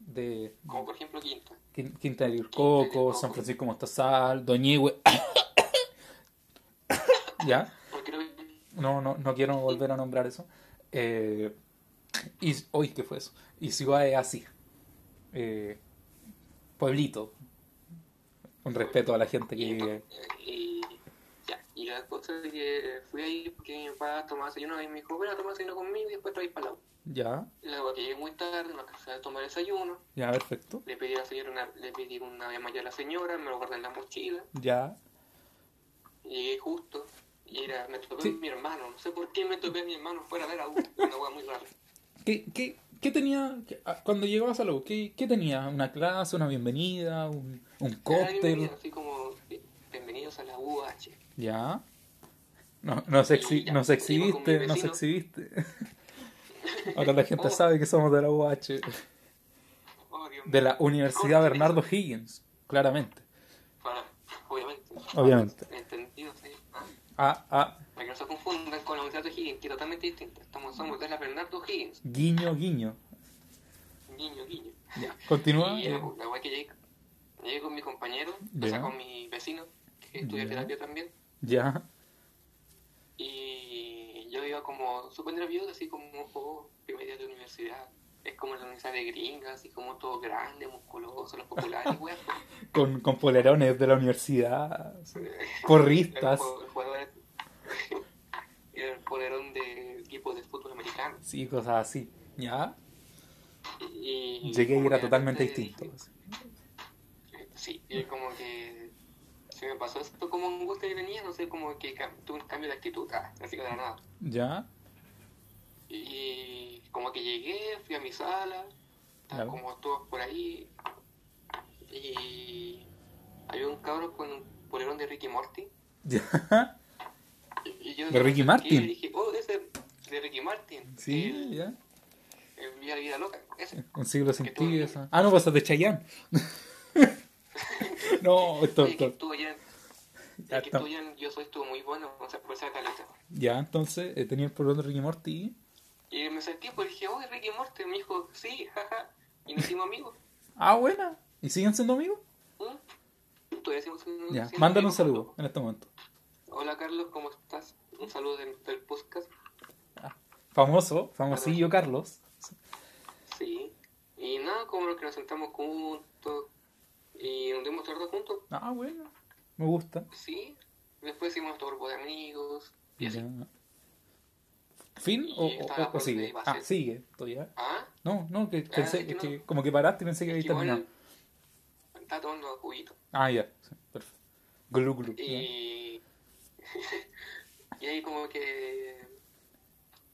de Como por ejemplo Quinta. Quin- Quinta del del Coco. San Francisco Mostazal, Doñihue. ¿Ya? No, no, no quiero volver a nombrar eso. Eh, y, uy, ¿qué fue eso? Y ciudades así. Eh, pueblito. Con respeto a la gente que vive. Y, la cosa es que fui ahí porque mi papá tomaba desayuno y me dijo, ven a tomar desayuno conmigo y después traes para la U. Ya, luego que llegué muy tarde, no alcancé a tomar desayuno, ya, perfecto. le pedí a la señora una, le pedí una mayor a la señora, me lo guardé en la mochila, Ya, llegué justo y era, me topé Sí. mi hermano, no sé por qué me topé a mi hermano fuera de la U, una hueá muy rara. ¿qué, qué, qué tenía qué- ah, cuando llegabas a la U? ¿Qué, qué tenía? ¿Una clase, una bienvenida, un, un Era cóctel? bienvenido, Así como, a la UH. Ya. No, nos, exhi- ya, nos exhibiste, nos exhibiste. Ahora la gente Oh. sabe que somos de la UH. Oh, De la Universidad ¿Cómo Bernardo Higgins, claramente. Para, obviamente. Obviamente. Entendido, sí. Ah. Ah, ah, Para que no se confundan con la Universidad de Higgins, que es totalmente distinta. Estamos, somos de la Bernardo Higgins. guiño, guiño. Guiño, guiño. Ya. Continúa. Y eh, la, que llegué, llegué con mi compañero, o sea, con mi vecino, que estudia terapia también. ya. Y yo iba como súper nervioso, así como, oh, primer día de universidad. Es como la universidad de gringas, así como todo grande, musculoso, los populares, weá. Con, con polerones de la universidad. Porristas. El el polerón de equipos de fútbol americano. Sí, cosas así. Ya. Y, Llegué y era totalmente distinto. dije, Sí, y como que se me pasó esto como un gusto que tenía, no sé, como que tuve un cambio de actitud, ah, así que de la nada. Ya. Y como que llegué, fui a mi sala, como todos por ahí, y había un cabro con un polerón de Ricky Morty. Ya. Y yo ¿De Ricky Martin? Y dije, oh, ese de Ricky Martin. Sí, el, ya. el Vida Vida Loca, ese. Un siglo sin ti. esa. Ah, no, pues es de Chayanne. no, esto, ya, que yo soy estuvo muy bueno, o sea, por esa caleta. Ya, entonces, eh, tenía el polerón de Ricky Morty. Y me acerqué, pues dije, oh, Ricky Morty, me dijo, sí, jaja, y nos hicimos amigos. Ah, buena. ¿Y siguen siendo amigos? ¿Mm? Todavía seguimos siendo- Ya, siendo mándale un saludo en este momento. Hola Carlos, ¿cómo estás? Un saludo del, del podcast. Famoso, famosillo Carlos. Sí. Y nada, como que nos sentamos juntos y nos dimos tarde juntos. Ah, bueno. Me gusta. Sí. Después hicimos nuestro grupo de amigos. Y así. Ya. ¿Fin o, o- sigue? Ah, sigue. Todavía. Ah, No, no, que Ah, pensé es que no. que como que paraste y pensé que es había que terminado. estaba tomando juguito. Ah, ya. Sí, perfecto. Glu, glu. Y, y ahí como que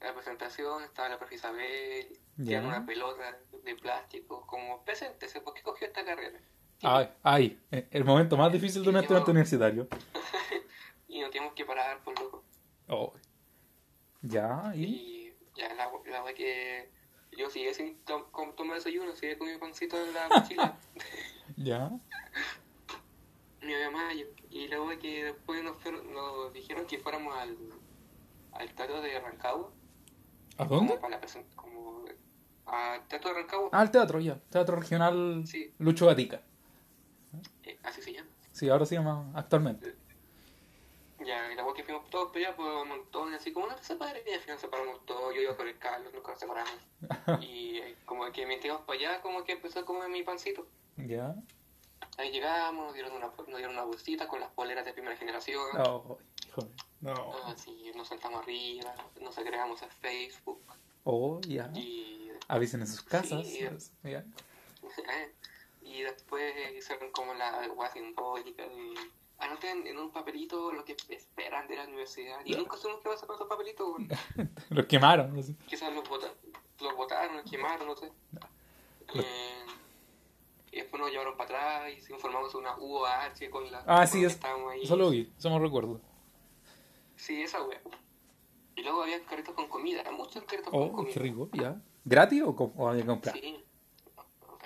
la presentación estaba la profe Isabel Ya. una pelota de plástico, como, preséntese, ¿por qué cogió esta carrera? Ay, ay, eh, el momento más difícil de un estudiante universitario. Y no tenemos que parar, por loco. Oh. Ya, y. Y ya la, la que yo sigue sin tomar desayuno, sigue con mi pancito en la mochila. Ya. mi mamá y, y luego que después nos, nos dijeron que fuéramos al, al teatro de Rancagua. ¿A Como dónde? para la como al teatro de Rancagua. Ah, al teatro, ya. Teatro Regional Sí. Lucho Gatica. Así se llama. Sí, ahora se llama actualmente. Ya, y luego que fuimos todos para allá, pues un montón, así como no te separes, y al final separamos todos, yo iba con el Carlos, nunca nos separamos. y eh, como que mientras íbamos para allá, como que empezó a comer mi pancito. Ya. Ahí llegamos, nos dieron una, nos dieron una bolsita con las poleras de primera generación. Oh, híjole. No. Así, nos sentamos arriba, nos agregamos a Facebook Oh, ya. y, Avisen en sus casas. Sí. Ya. y después hicieron como la guay simbólica de anoten en un papelito lo que esperan de la universidad. Y nunca supimos qué pasó con esos papelitos. Los quemaron. así. Quizás los, vota- los votaron, los quemaron, no sé. Eh, y después nos llevaron para atrás y se informamos una UOH con la Ah, con sí, que es- estábamos ahí. Eso lo vi, eso me recuerdo. Sí, esa wea. Y luego había carritos con comida, muchos carritos con Oh, comida. qué rico, ya. ¿Gratis o, o había que comprar? Sí,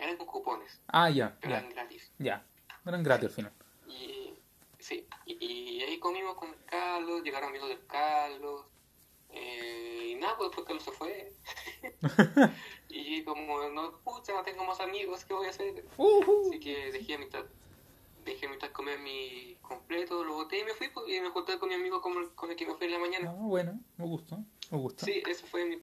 eran con cupones, Ah, ya, pero ya, eran gratis. ya. Eran gratis al final. Y sí, y, y ahí comimos con el Carlos, llegaron amigos del Carlos. Eh, y nada, pues después Carlos se fue. y como, no, pucha, no tengo más amigos, ¿qué voy a hacer? Así que dejé a mitad, dejé a mitad comer mi completo, lo boté y me fui, pues, y me junté con mi amigo con el, con el que me fui en la Ah, mañana. bueno, me gusta, me gusta. Sí, eso fue mi...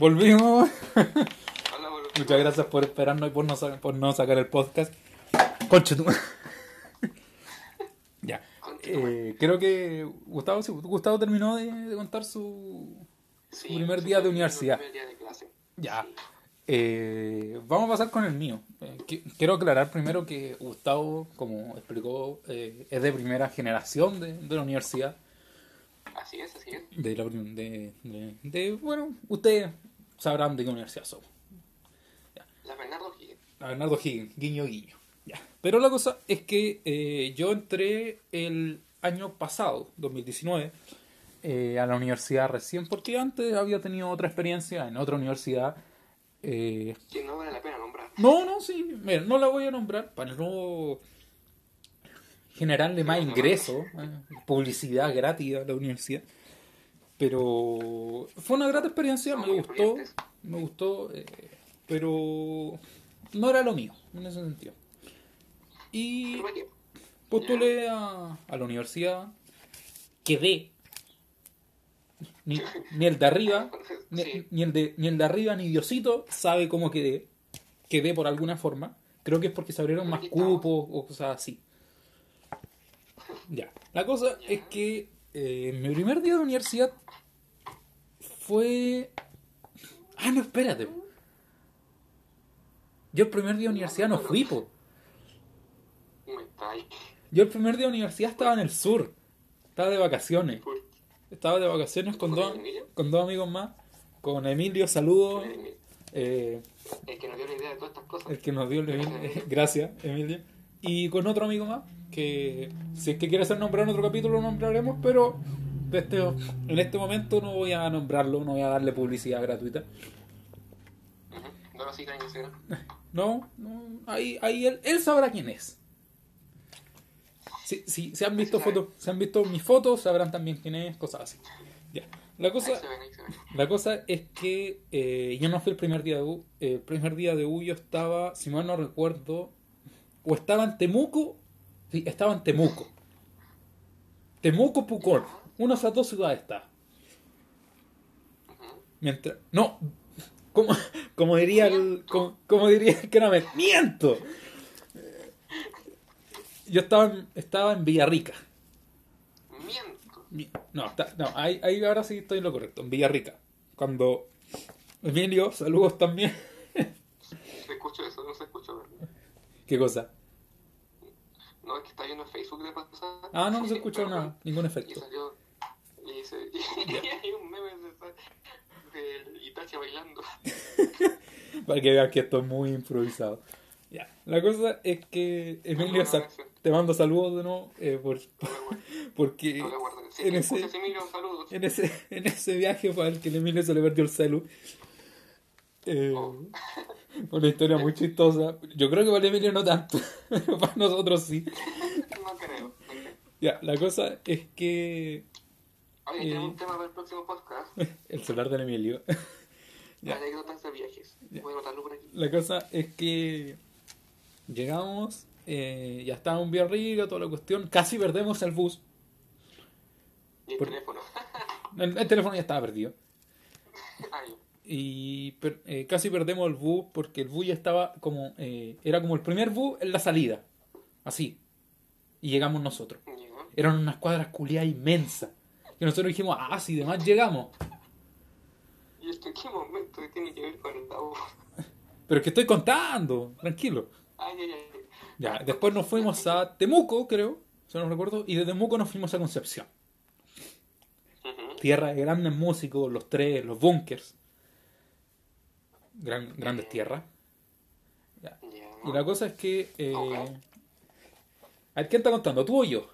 volvimos. Hola, volvimos. Muchas gracias por esperarnos y por no, sa- por no sacar el podcast. Conche tu- Ya. Eh, creo que Gustavo, sí, Gustavo terminó de, de contar su, Sí, su primer día de universidad. primer día de clase. Ya. Sí. Eh, vamos a pasar con el mío. Eh, qui- quiero aclarar primero que Gustavo, como explicó, eh, es de primera generación de, de la universidad. Así es, así es. De, la, de, de- de- bueno, ustedes sabrán de qué universidad somos. La Bernardo Higgins. A Bernardo Higgins, guiño guiño. Ya. Pero la cosa es que eh, yo entré el año pasado, 2019, eh, a la universidad recién, porque antes había tenido otra experiencia en otra universidad. eh, Que no vale la pena nombrar. no, no, sí, mira, no la voy a nombrar para no generarle más ingreso, eh, publicidad gratis a la universidad. Pero fue una grata experiencia, me gustó, me gustó, eh, pero no era lo mío en ese sentido. Y postulé a, a la universidad, quedé. Ni, ni el de arriba, ni, el de, ni el de arriba, ni Diosito sabe cómo quedé. Quedé por alguna forma. Creo que es porque se abrieron más cupos o cosas así. Ya. La cosa es que eh, mi primer día de universidad fue. Ah, no, espérate. Yo el primer día de universidad no fui, po. Yo el primer día de universidad estaba en el sur. Estaba de vacaciones. Estaba de vacaciones con ¿Con dos, con dos amigos más. Con Emilio, saludos. Eh, El que nos dio la idea de todas estas cosas. el que nos dio el Emilio. Gracias, Emilio. Y con otro amigo más. Que si es que quiere ser nombrado en otro capítulo, lo nombraremos. Pero de este, en este momento no voy a nombrarlo. No voy a darle publicidad gratuita. No lo sigan en Instagram. No, no ahí, ahí él, él sabrá quién es. Si, si, si han visto se fotos, si han visto mis fotos, sabrán también quién es, cosas así. Ya. La Ahí cosa, se ven, ahí se ven. la cosa es que eh, yo no fui el primer día de U. eh, el primer día de U yo estaba, si mal no recuerdo, o estaba en Temuco, sí, estaba en Temuco. Temuco, Pucón. Una de esas dos ciudades está. Mientras. No. Como, como diría el. Como, como diría que no me. ¡Miento! Yo estaba en, estaba en Villarrica. Miento. Mi- No, está- no ahí, ahí ahora sí estoy en lo correcto. En Villarrica. Cuando. Emilio, saludos también. Se escucha eso, no se escucha, ¿verdad? ¿Qué cosa? No, es que está viendo en Facebook de pasada. Ah, no, no se escuchó nada. Ningún Y efecto. salió. Y, dice, y hay un meme de de bailando. Para que veas que esto es muy improvisado. Ya. La cosa es que Emilio te mando saludos de nuevo eh, por- porque. Sí, en ese, Emilio, en ese en ese viaje fue al que el Emilio se le perdió el celu. Eh, Oh. una historia muy chistosa. Yo creo que para el Emilio no tanto, pero para nosotros sí. No creo. no creo. Ya, la cosa es que Oye, tenemos un tema para el próximo podcast. el celular del Emilio. Ya. Anécdotas de viajes. Voy a anotarlo por aquí. La cosa es que llegamos, eh, ya estaba un arriba, toda la cuestión, casi perdemos el bus. Y el Por- teléfono. El, el teléfono ya estaba perdido. Ay, Y per- eh, casi perdemos el bus porque el bus ya estaba como, eh, era como el primer bus en la salida. Así. Y llegamos nosotros. Eran unas cuadras culiadas inmensas. Y nosotros dijimos, ah, si demás llegamos. ¿Y esto en qué momento tiene que ver con el tabú? Pero es que estoy contando, tranquilo. Ay, ay, ay. Ya, después nos fuimos a Temuco, creo, si no recuerdo, y de Temuco nos fuimos a Concepción. Tierra de grandes músicos, los tres, los bunkers. Gran- grandes tierras. Ya. Y la cosa es que... eh. A ver, ¿quién está contando? ¿Tú o yo?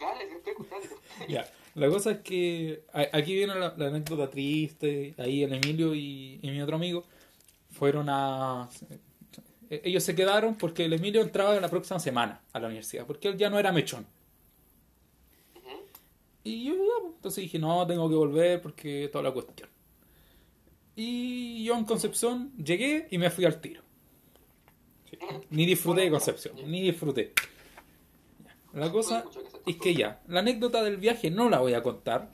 Dale, te estoy escuchando. Ya. La cosa es que aquí viene la, la anécdota triste. Ahí el Emilio y, y mi otro amigo fueron a... eh, Ellos se quedaron porque el Emilio entraba la próxima semana a la universidad, porque él ya no era mechón. Y yo, pues, entonces dije, no, tengo que volver porque toda la cuestión. Y yo en Concepción llegué y me fui al tiro. Sí. Ni disfruté de Concepción, ni disfruté. La cosa es que ya, la anécdota del viaje no la voy a contar.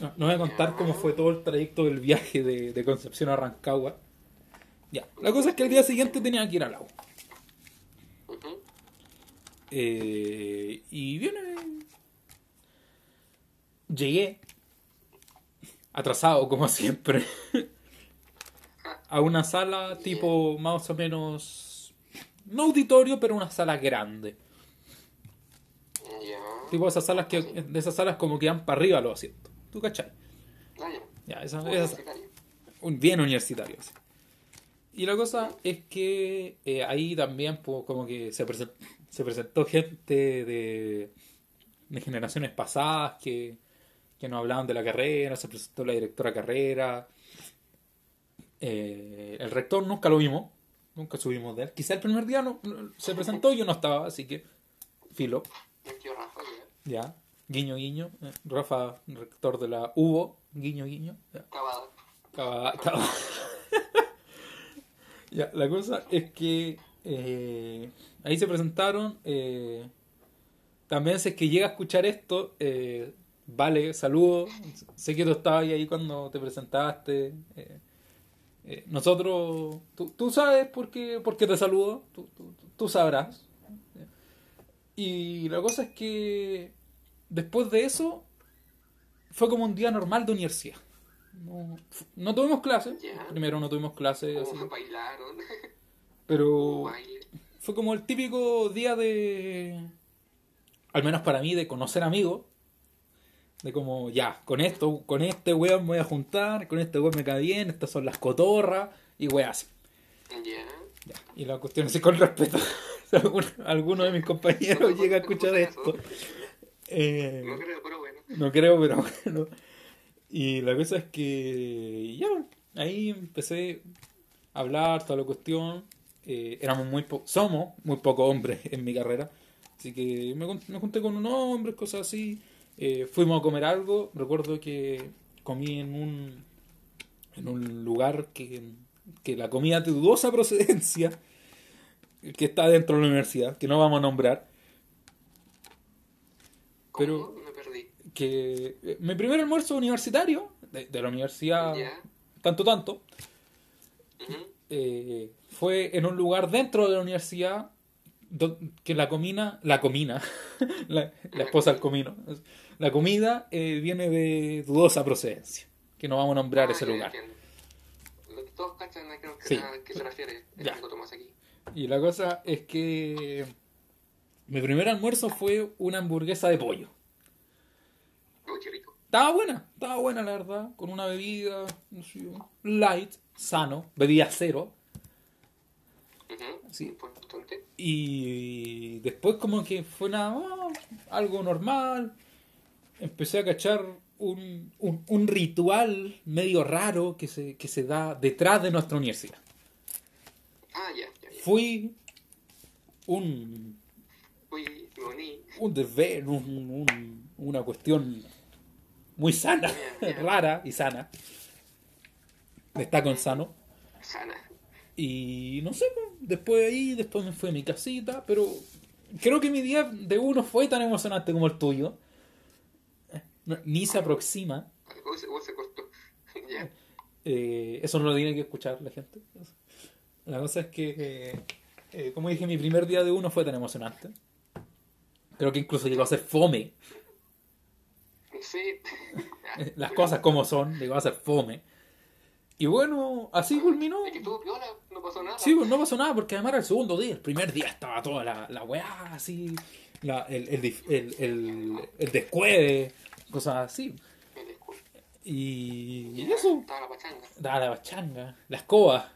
No, no voy a contar cómo fue todo el trayecto del viaje de, de Concepción a Rancagua. Ya, la cosa es que el día siguiente tenía que ir al agua. Eh, y viene. Llegué. Atrasado, como siempre. a una sala tipo más o menos. No auditorio, pero una sala grande. Tipo esas salas que. De esas salas como que van para arriba los asientos. ¿Tú cachai? Ah, ya. Ya, esa, esa- Universitario. un bien universitario. sí. Y la cosa es que eh, ahí también pues, como que se, presen- se presentó gente de, de generaciones pasadas que, que nos hablaban de la carrera, se presentó la directora carrera. Eh, el rector nunca lo vimos, nunca subimos de él. Quizá el primer día no, no- se presentó y yo no estaba, así que filo, El tío Rafa, ya. ya. Guiño, guiño. eh, Rafa, rector de la UBO, guiño, guiño. ya. Estaba- ya, la cosa es que eh, ahí se presentaron. eh, también si es que llega a escuchar esto, eh, vale, saludos. Sé que tú estabas ahí cuando te presentaste. nosotros, tú, tú sabes por qué, por qué te saludo, tú, tú- tú sabrás. Y la cosa es que después de eso fue como un día normal de universidad. No, no tuvimos clases. Ya. Primero no tuvimos clases, así, Como bailaron. pero fue como el típico día de, al menos para mí, de conocer amigos. De como, ya, con esto, con este weón me voy a juntar, con este weón me cae bien, estas son las cotorras, y así. Ya. Y la cuestión es con respeto. alguno, alguno de mis compañeros llega a escuchar esto. eh, No creo, pero bueno. no creo, pero bueno. Y la cosa es que ya, ahí empecé a hablar toda la cuestión. Eh, éramos muy po- somos muy pocos hombres en mi carrera. Así que me, me junté con unos hombres, cosas así. Eh, fuimos a comer algo. Recuerdo que comí en un, en un lugar que, que la comida de dudosa procedencia, que está dentro de la universidad, que no vamos a nombrar. Pero- ¿Cómo? Me perdí. que eh, mi primer almuerzo universitario de, de la universidad Ya. tanto tanto eh, fue en un lugar dentro de la universidad do- que la comina la comina la, la esposa del comino la comida eh, viene de dudosa procedencia que no vamos a nombrar Ah, ese lugar entiendo. Lo que todos cachan a qué, Sí. a qué se refiere el Ya. Tomás aquí. Y la cosa es que mi primer almuerzo fue una hamburguesa de pollo Uy, qué rico. Estaba buena, estaba buena la verdad, con una bebida, no sé, light, sano, bebida cero. Sí. Importante. Y después como que fue nada más, algo normal. Empecé a cachar un, un, un ritual medio raro que se, que se da detrás de nuestra universidad. Ah, ya. Fui un, un deber, un- un- una cuestión muy sana, rara y sana. Destaco en sano. Sana. Y no sé, pues, después de ahí, después me fui a mi casita, pero creo que mi día de uno fue tan emocionante como el tuyo. Ni se aproxima. Se, cortó. Eh, eso no lo tiene que escuchar la gente. La cosa es que, eh, eh, como dije, mi primer día de uno fue tan emocionante. Creo que incluso llegó a ser fome. Sí. Las cosas como son, llegó a ser fome. Y bueno, así culminó. Es que estuvo piola, no pasó nada. Sí, pues no pasó nada porque además era el segundo día. El primer día estaba toda la, la weá así, la, el, el, el, el, descueve, cosas así. Y, y eso, Estaba la pachanga. daba la bachanga, la escoba.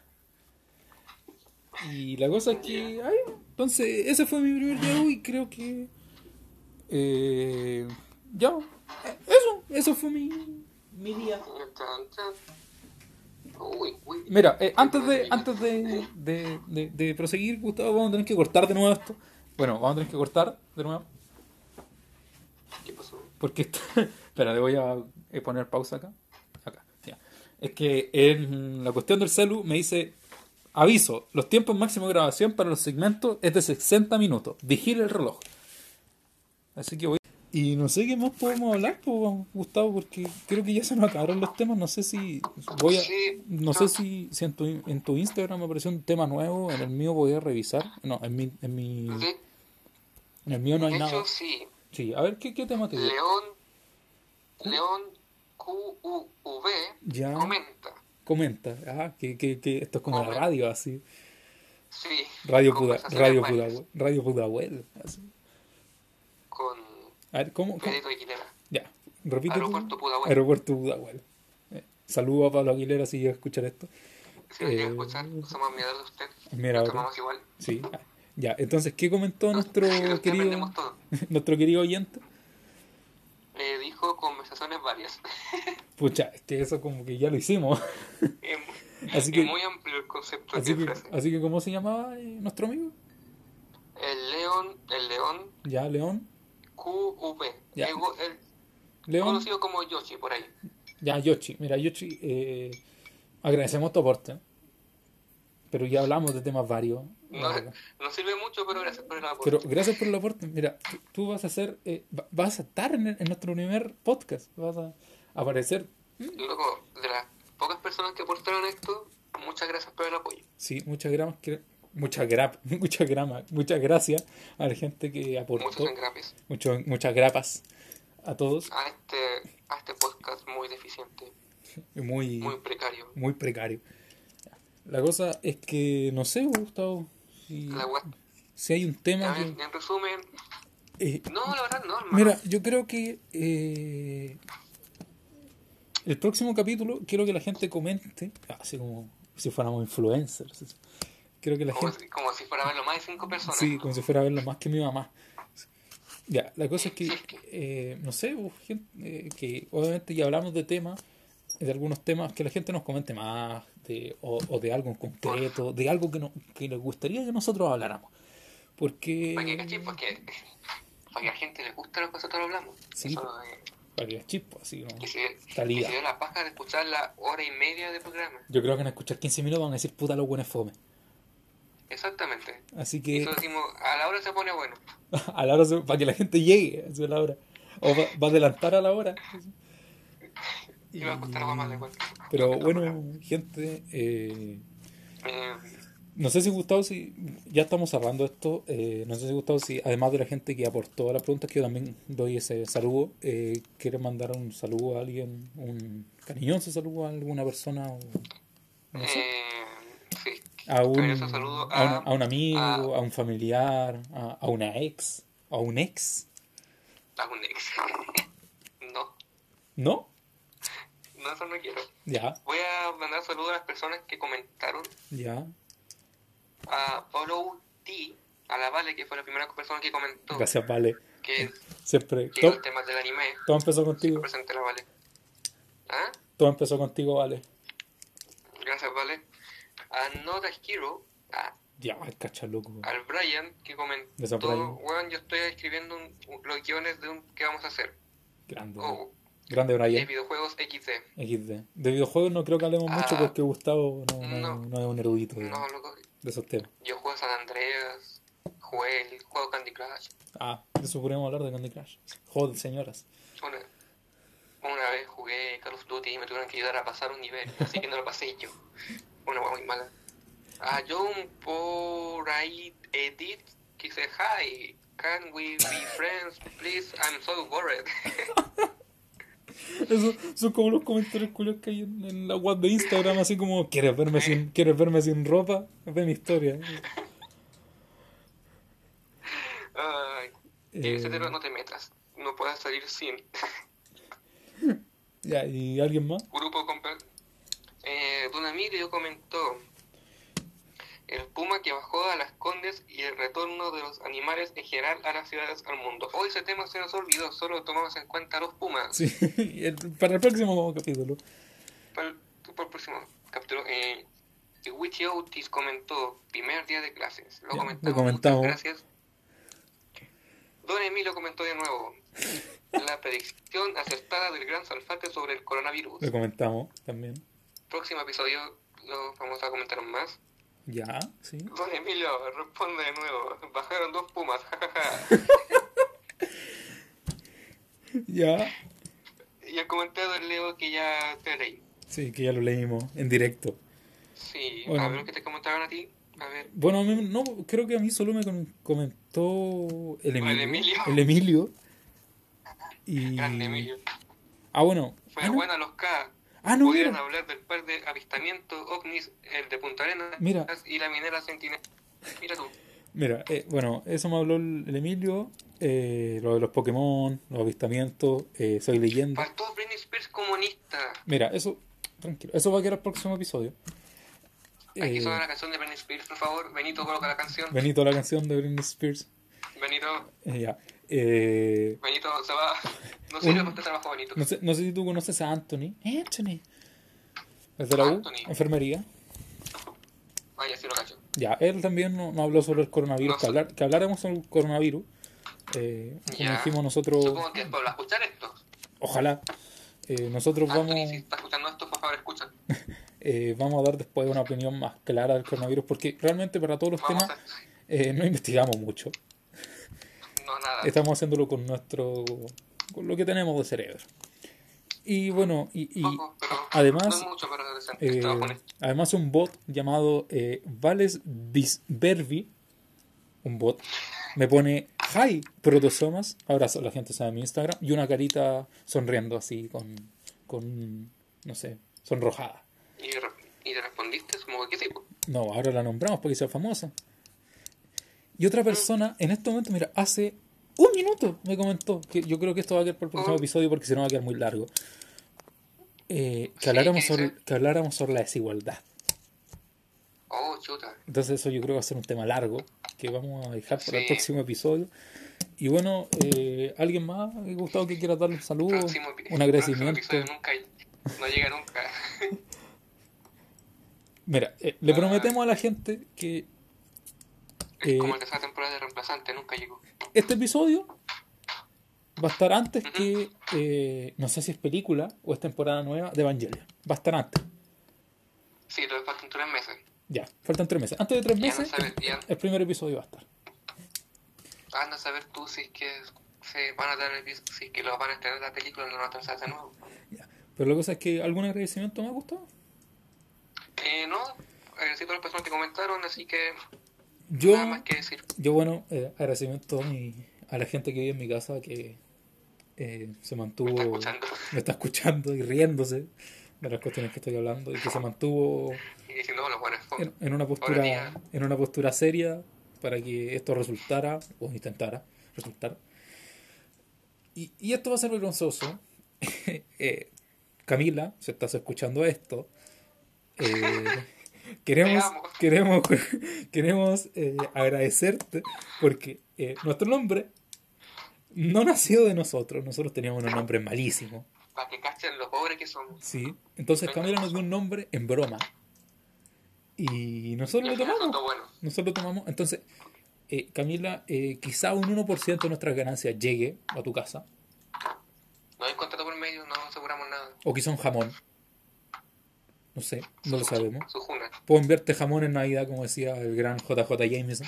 Y la cosa es que, ay, entonces ese fue mi primer día y creo que... Eh, ya, eso, eso fue mi, mi día. Mira, eh, antes de antes de, de, de, de proseguir, Gustavo, vamos a tener que cortar de nuevo esto. Bueno, vamos a tener que cortar de nuevo. ¿Qué pasó? Porque esto- espera, le voy a poner pausa acá. Acá, ya. Es que en la cuestión del celu me dice aviso, los tiempos máximos de grabación para los segmentos es de 60 minutos. Vigile el reloj. Así que voy. Y no sé qué más podemos hablar, pues, Gustavo, porque creo que ya se nos acabaron los temas. No sé si voy a. No sé si, si en, tu, en tu Instagram me apareció un tema nuevo, en el mío voy a revisar. No, en mi, en mi, Sí, en el mío no hay de nada. hecho, sí. Sí, a ver, ¿qué, qué tema te? León, León QUV Ya. comenta. Comenta, ah, que, que, que esto es como la radio, así. Sí. Radio, Puda, radio, Pudahuel, radio Pudahuel, así. Con A ver, ¿cómo? cómo? Ya, repite. Aeropuerto Pudahuel. Aeropuerto Pudahuel. Eh, saludo a Pablo Aguilera si llega a escuchar esto. Si lo llega a Eh, escuchar, somos admiradores de usted. Mira, igual. Sí. ah, Ya, entonces, ¿qué comentó nuestro De usted querido, nuestro querido oyente? Eh, dijo conversaciones varias. Pucha, es que eso como que ya lo hicimos. es, Así es que- muy amplio el concepto Así que, frase. así que ¿cómo se llamaba eh, nuestro amigo? El león, el león Ya, León. QV. Ya. El, el León. conocido como Yoshi por ahí. Ya, Yoshi. Mira, Yoshi, eh, agradecemos tu aporte. Pero ya hablamos de temas varios. No, no sirve mucho, pero gracias por el apoyo. Pero gracias por el aporte. Mira, tú, tú vas a ser, eh, va- vas a estar en, en nuestro primer podcast. Vas a aparecer. Loco, de las pocas personas que aportaron esto, muchas gracias por el apoyo. Sí, muchas que- muchas grap, muchas gramas, muchas gracias a la gente que aportó. Muchos engrapes Mucho- muchas grapas a todos. a este, a este podcast muy deficiente, Muy, muy precario. muy precario. La cosa es que no sé, Gustavo, si, La web. si hay un tema que... en resumen, eh, no, la verdad no, hermano. Mira, yo creo que eh, el próximo capítulo quiero que la gente comente, así como si fuéramos influencers. Quiero que la como, gente, si, como si fuera a verlo más de cinco personas. sí, como si fuera a verlo más que mi mamá. Ya, la cosa es que, eh, no sé, pues, gente, eh, que obviamente ya hablamos de temas, de algunos temas que la gente nos comente más, de, o, o de algo en concreto, de algo que, no, que les gustaría que nosotros habláramos. Porque... Para que. Porque para que a la gente le guste lo que nosotros hablamos. Sí. Eso, eh, Para que así como... y se, liga. se dio la paja de escuchar la hora y media de programa. Yo creo que en escuchar 15 minutos van a decir puta lo bueno es fome. Exactamente. Así que Eso decimos, a la hora se pone bueno. a la hora se- para que la gente llegue a la hora. O va, va a adelantar a la hora. Y va a costar algo más de cuenta. Pero bueno, gente, eh, Eh, no sé si Gustavo, si ya estamos cerrando esto, eh, no sé si Gustavo, si además de la gente que aportó las preguntas, que yo también doy ese saludo, eh, ¿quiere mandar un saludo a alguien, un cariñoso saludo a alguna persona? O, no sé. sí. a un, saludo a, un, a- a un amigo, a- a, un familiar, a, a una ex, a un ex. A un ex. no. ¿No? No, eso no quiero. Ya, Voy a mandar saludos a las personas que comentaron. ya. A Follow T, a la Vale, que fue la primera persona que comentó. Gracias, Vale. Que Siempre. que los temas del anime. todo empezó contigo. Presente la Vale. ¿Ah? Todo empezó contigo, Vale. Gracias, Vale. A Not a Hero, a, Ya, cacha loco. al Brian, que comentó, weón, yo estoy escribiendo un- un- los guiones de un que vamos a hacer. Grande. O Grande, de Brian. videojuegos XD. XD. De videojuegos no creo que hablemos Ah. mucho porque Gustavo no, no, No. no es un erudito de, No, loco. de esos temas. Yo juego San Andreas, jugué el juego Candy Crush. Ah, de eso podríamos hablar de Candy Crush. Joder, señoras. Una, una vez jugué Call of Duty y me tuvieron que ayudar a pasar un nivel, así que no lo pasé yo. Una hueá muy mala. A John por ahí edit que dice Hi, can we be friends, please? I'm so worried. Eso son como los comentarios culios que hay en, en la web de Instagram, así como, ¿quieres verme sin, ¿quieres verme sin ropa? Ve mi historia. Ay, Eh, ese tema no te metas, no puedes salir sin. ya, ¿y alguien más? Grupo eh, Don Emilio comentó el puma que bajó a las condes y el retorno de los animales en general a las ciudades al mundo. Hoy ese tema se nos olvidó, solo tomamos en cuenta a los pumas. Sí, el- para el próximo capítulo. Para el, para el próximo capítulo, eh, Witchy Otis comentó primer día de clases. Lo Ya, comentamos. lo comentamos. gracias. Don Emilio comentó de nuevo la predicción acertada del gran salfate sobre el coronavirus. Lo comentamos también. Próximo episodio lo vamos a comentar más. Ya, sí. Don Emilio, responde de nuevo. Bajaron dos pumas, jajaja. Ya. y el comentario del Leo que ya te leí. Sí, que ya lo leímos en directo. Sí, Bueno. a ver qué te comentaron a ti. A ver. Bueno, a no, creo que a mí solo me com- comentó el Emilio. Emilio. El Emilio. Y... Grande Emilio. Ah, bueno. Fue Ah, no. buena los K. Ah, no, Pudieron mira. hablar del par de avistamientos ovnis, el de Punta Arenas Mira. y la minera Sentinel. Mira tú. Mira, eh, bueno, eso me habló el, Emilio. eh, lo de los Pokémon, los avistamientos, eh, soy leyenda. Faltó Britney Spears comunista. Mira, eso, tranquilo, eso va a quedar el próximo episodio. Aquí Eh, suena la canción de Britney Spears, por favor. Benito, coloca la canción. Benito, la canción de Britney Spears. Benito, Eh, ya. Eh, Benito se va. No sirve Un- trabajo, Benito. no, sé, no sé si tú conoces a Anthony. Anthony. ¿Es de la U? Anthony. Enfermería. Vaya, sí lo cacho. Ya, él también nos no habló sobre el coronavirus, No que, sé. hablar, que habláramos sobre el coronavirus. Eh, como Ya. dijimos nosotros, Supongo que va a escuchar esto. ojalá. eh, nosotros Anthony, vamos, si está escuchando esto, por favor, escucha. eh, vamos a dar después una opinión más clara del coronavirus, porque realmente para todos los Vamos temas a... eh, no investigamos mucho. No, nada. Estamos haciéndolo con nuestro, con lo que tenemos de cerebro. Y bueno, y, y Poco, pero además, No mucho, eh, además un bot llamado eh, Vales Disverbi, un bot, me pone Hi Protosomas, ahora la gente sabe mi Instagram, y una carita sonriendo así con, con no sé, sonrojada. ¿Y, y te respondiste? Como que sí, pues. No, ahora la nombramos porque sea famosa. Y otra persona, en este momento, mira, hace un minuto me comentó, que yo creo que esto va a quedar para el próximo Oh. episodio porque si no va a quedar muy largo, eh, que, Sí, habláramos ¿qué sobre, que habláramos sobre la desigualdad. Oh, chuta. Entonces eso yo creo que va a ser un tema largo que vamos a dejar para el próximo episodio. Y bueno, eh, ¿alguien más? ¿Me gustado que quiera darle un saludo? Próximo Un agradecimiento. nunca, no llega nunca. Mira, eh, le Ah. prometemos a la gente que Es Eh, como el de esa temporada de reemplazante, nunca llegó. este episodio va a estar antes que, eh, no sé si es película o es temporada nueva de Evangelion. Va a estar antes. Sí, lo faltan tres meses. Ya, faltan tres meses. Antes de tres no meses, sabes, el, ya. el primer episodio va a estar. Anda a saber tú si es que se van a dar el si es que lo van a estrenar la película y no lo van a de nuevo. Ya. Pero la cosa es que algún agradecimiento me ha gustado. Eh, no, agradecido a las personas que comentaron, así que Yo, nada más que decir. yo bueno, eh, agradecimiento a, mi- a la gente que vive en mi casa que eh, se mantuvo, Me está escuchando. me está escuchando y riéndose de las cuestiones que estoy hablando y que se mantuvo Y diciendo, es en, en una postura en una postura seria para que esto resultara o intentara resultar y, y esto va a ser vergonzoso eh, Camila, si estás escuchando esto, eh, queremos, queremos, queremos eh, agradecerte porque eh, nuestro nombre no nació de nosotros. Nosotros teníamos unos nombres malísimos. Para que cachen lo pobre que somos. Sí. Entonces Camila nos dio un nombre en broma. Y nosotros lo tomamos. Bueno. Nosotros lo tomamos. Entonces, eh, Camila, quizá un 1% de nuestras ganancias llegue a tu casa. No hay contrato por medio, no aseguramos nada. O quizá un jamón. No sé, no lo sabemos. Su. Puedo enviarte jamón en Navidad, como decía el gran JJ Jameson.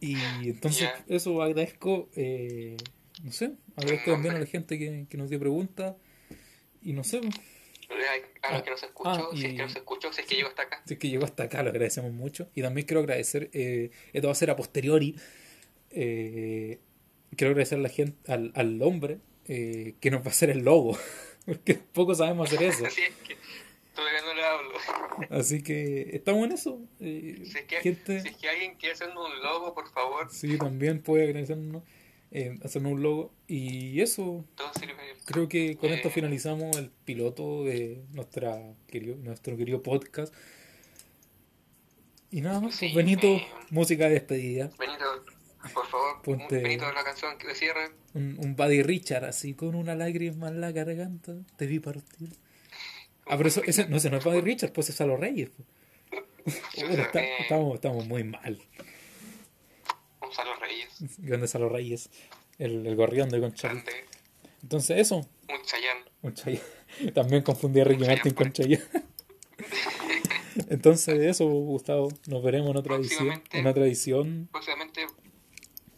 Y entonces, Ya. eso agradezco, eh, no sé, agradezco también a la gente que, que nos dio preguntas. Y no sé, A los que nos escuchó, Ah, si es que nos escuchó, si es que llegó hasta acá. si es que llegó hasta acá, lo agradecemos mucho. Y también quiero agradecer, eh, esto va a ser a posteriori, eh, quiero agradecer a la gente, al, al hombre eh, que nos va a hacer el logo, porque poco sabemos hacer eso. Así es que todavía no le hablo. Así que estamos en eso. eh, Si es que, gente, si es que alguien quiere hacernos un logo, por favor, sí, también puede agradecernos, eh, hacernos un logo. Y eso, todo sirve. creo que con esto Eh. finalizamos el piloto de nuestra querido, nuestro querido podcast. Y nada más, Sí, Benito, música de despedida. Benito, por favor, Ponte- Benito, la canción que cierre. Un, un Buddy Richard así con una lágrima en la garganta. Te vi partir. Ah, pero eso, ese, no, ese no es Buddy Richard, pues es a los Reyes. pues. Está- Eh, estamos, estamos muy mal. Gonzalo Reyes, Grandes a los Reyes. El, el gorrión de Conchalí. grande, Entonces, eso. un chayán. Un Chayanne. También confundí a Ricky Martin con. Chayanne. Entonces, eso, Gustavo. Nos veremos en otra edición. En otra edición. Próximamente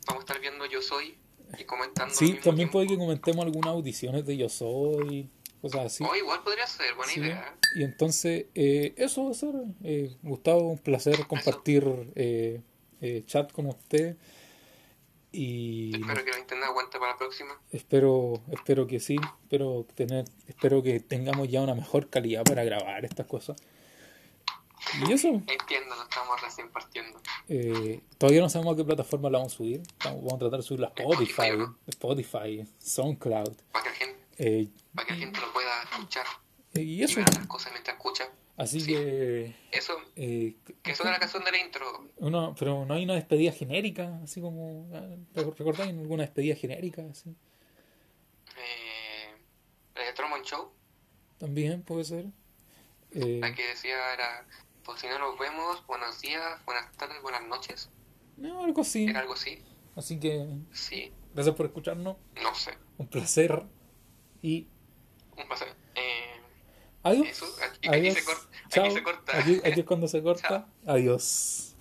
vamos a estar viendo Yo Soy y comentando. Sí, también tiempo. puede que comentemos algunas audiciones de Yo Soy. Cosas así. O igual podría ser, buena Sí. idea. Y entonces, eh, eso va a ser. Eh, Gustavo, un placer compartir eh, eh, chat con usted. Y Espero que la internet aguante para la próxima. espero, espero que sí. Espero, tener, espero que tengamos ya una mejor calidad para grabar estas cosas. Y eso, Entiendo, no estamos recién partiendo. eh, todavía no sabemos a qué plataforma la vamos a subir. Vamos, vamos a tratar de subirla a Spotify, Spotify. Spotify, SoundCloud. Para que la gente, eh, para que la gente lo pueda escuchar y y eso. ver las cosas mientras escucha. Así Sí. que. Eso, eh, que eso es la canción de la intro. Uno, pero no hay una despedida genérica, así como. ah, ¿rec- ¿Recordáis alguna despedida genérica? Así? Eh, de Truman Show, También puede ser. Eh, la que decía era, pues si no nos vemos, buenos días, buenas tardes, buenas noches. no, algo así. Era algo así. Así que, Sí, gracias por escucharnos. no sé. Un placer. Y. Eh, adiós. eso, aquí, aquí Adiós. se corta. Chao. Aquí se corta. Aquí, aquí es cuando se corta. Chao. Adiós.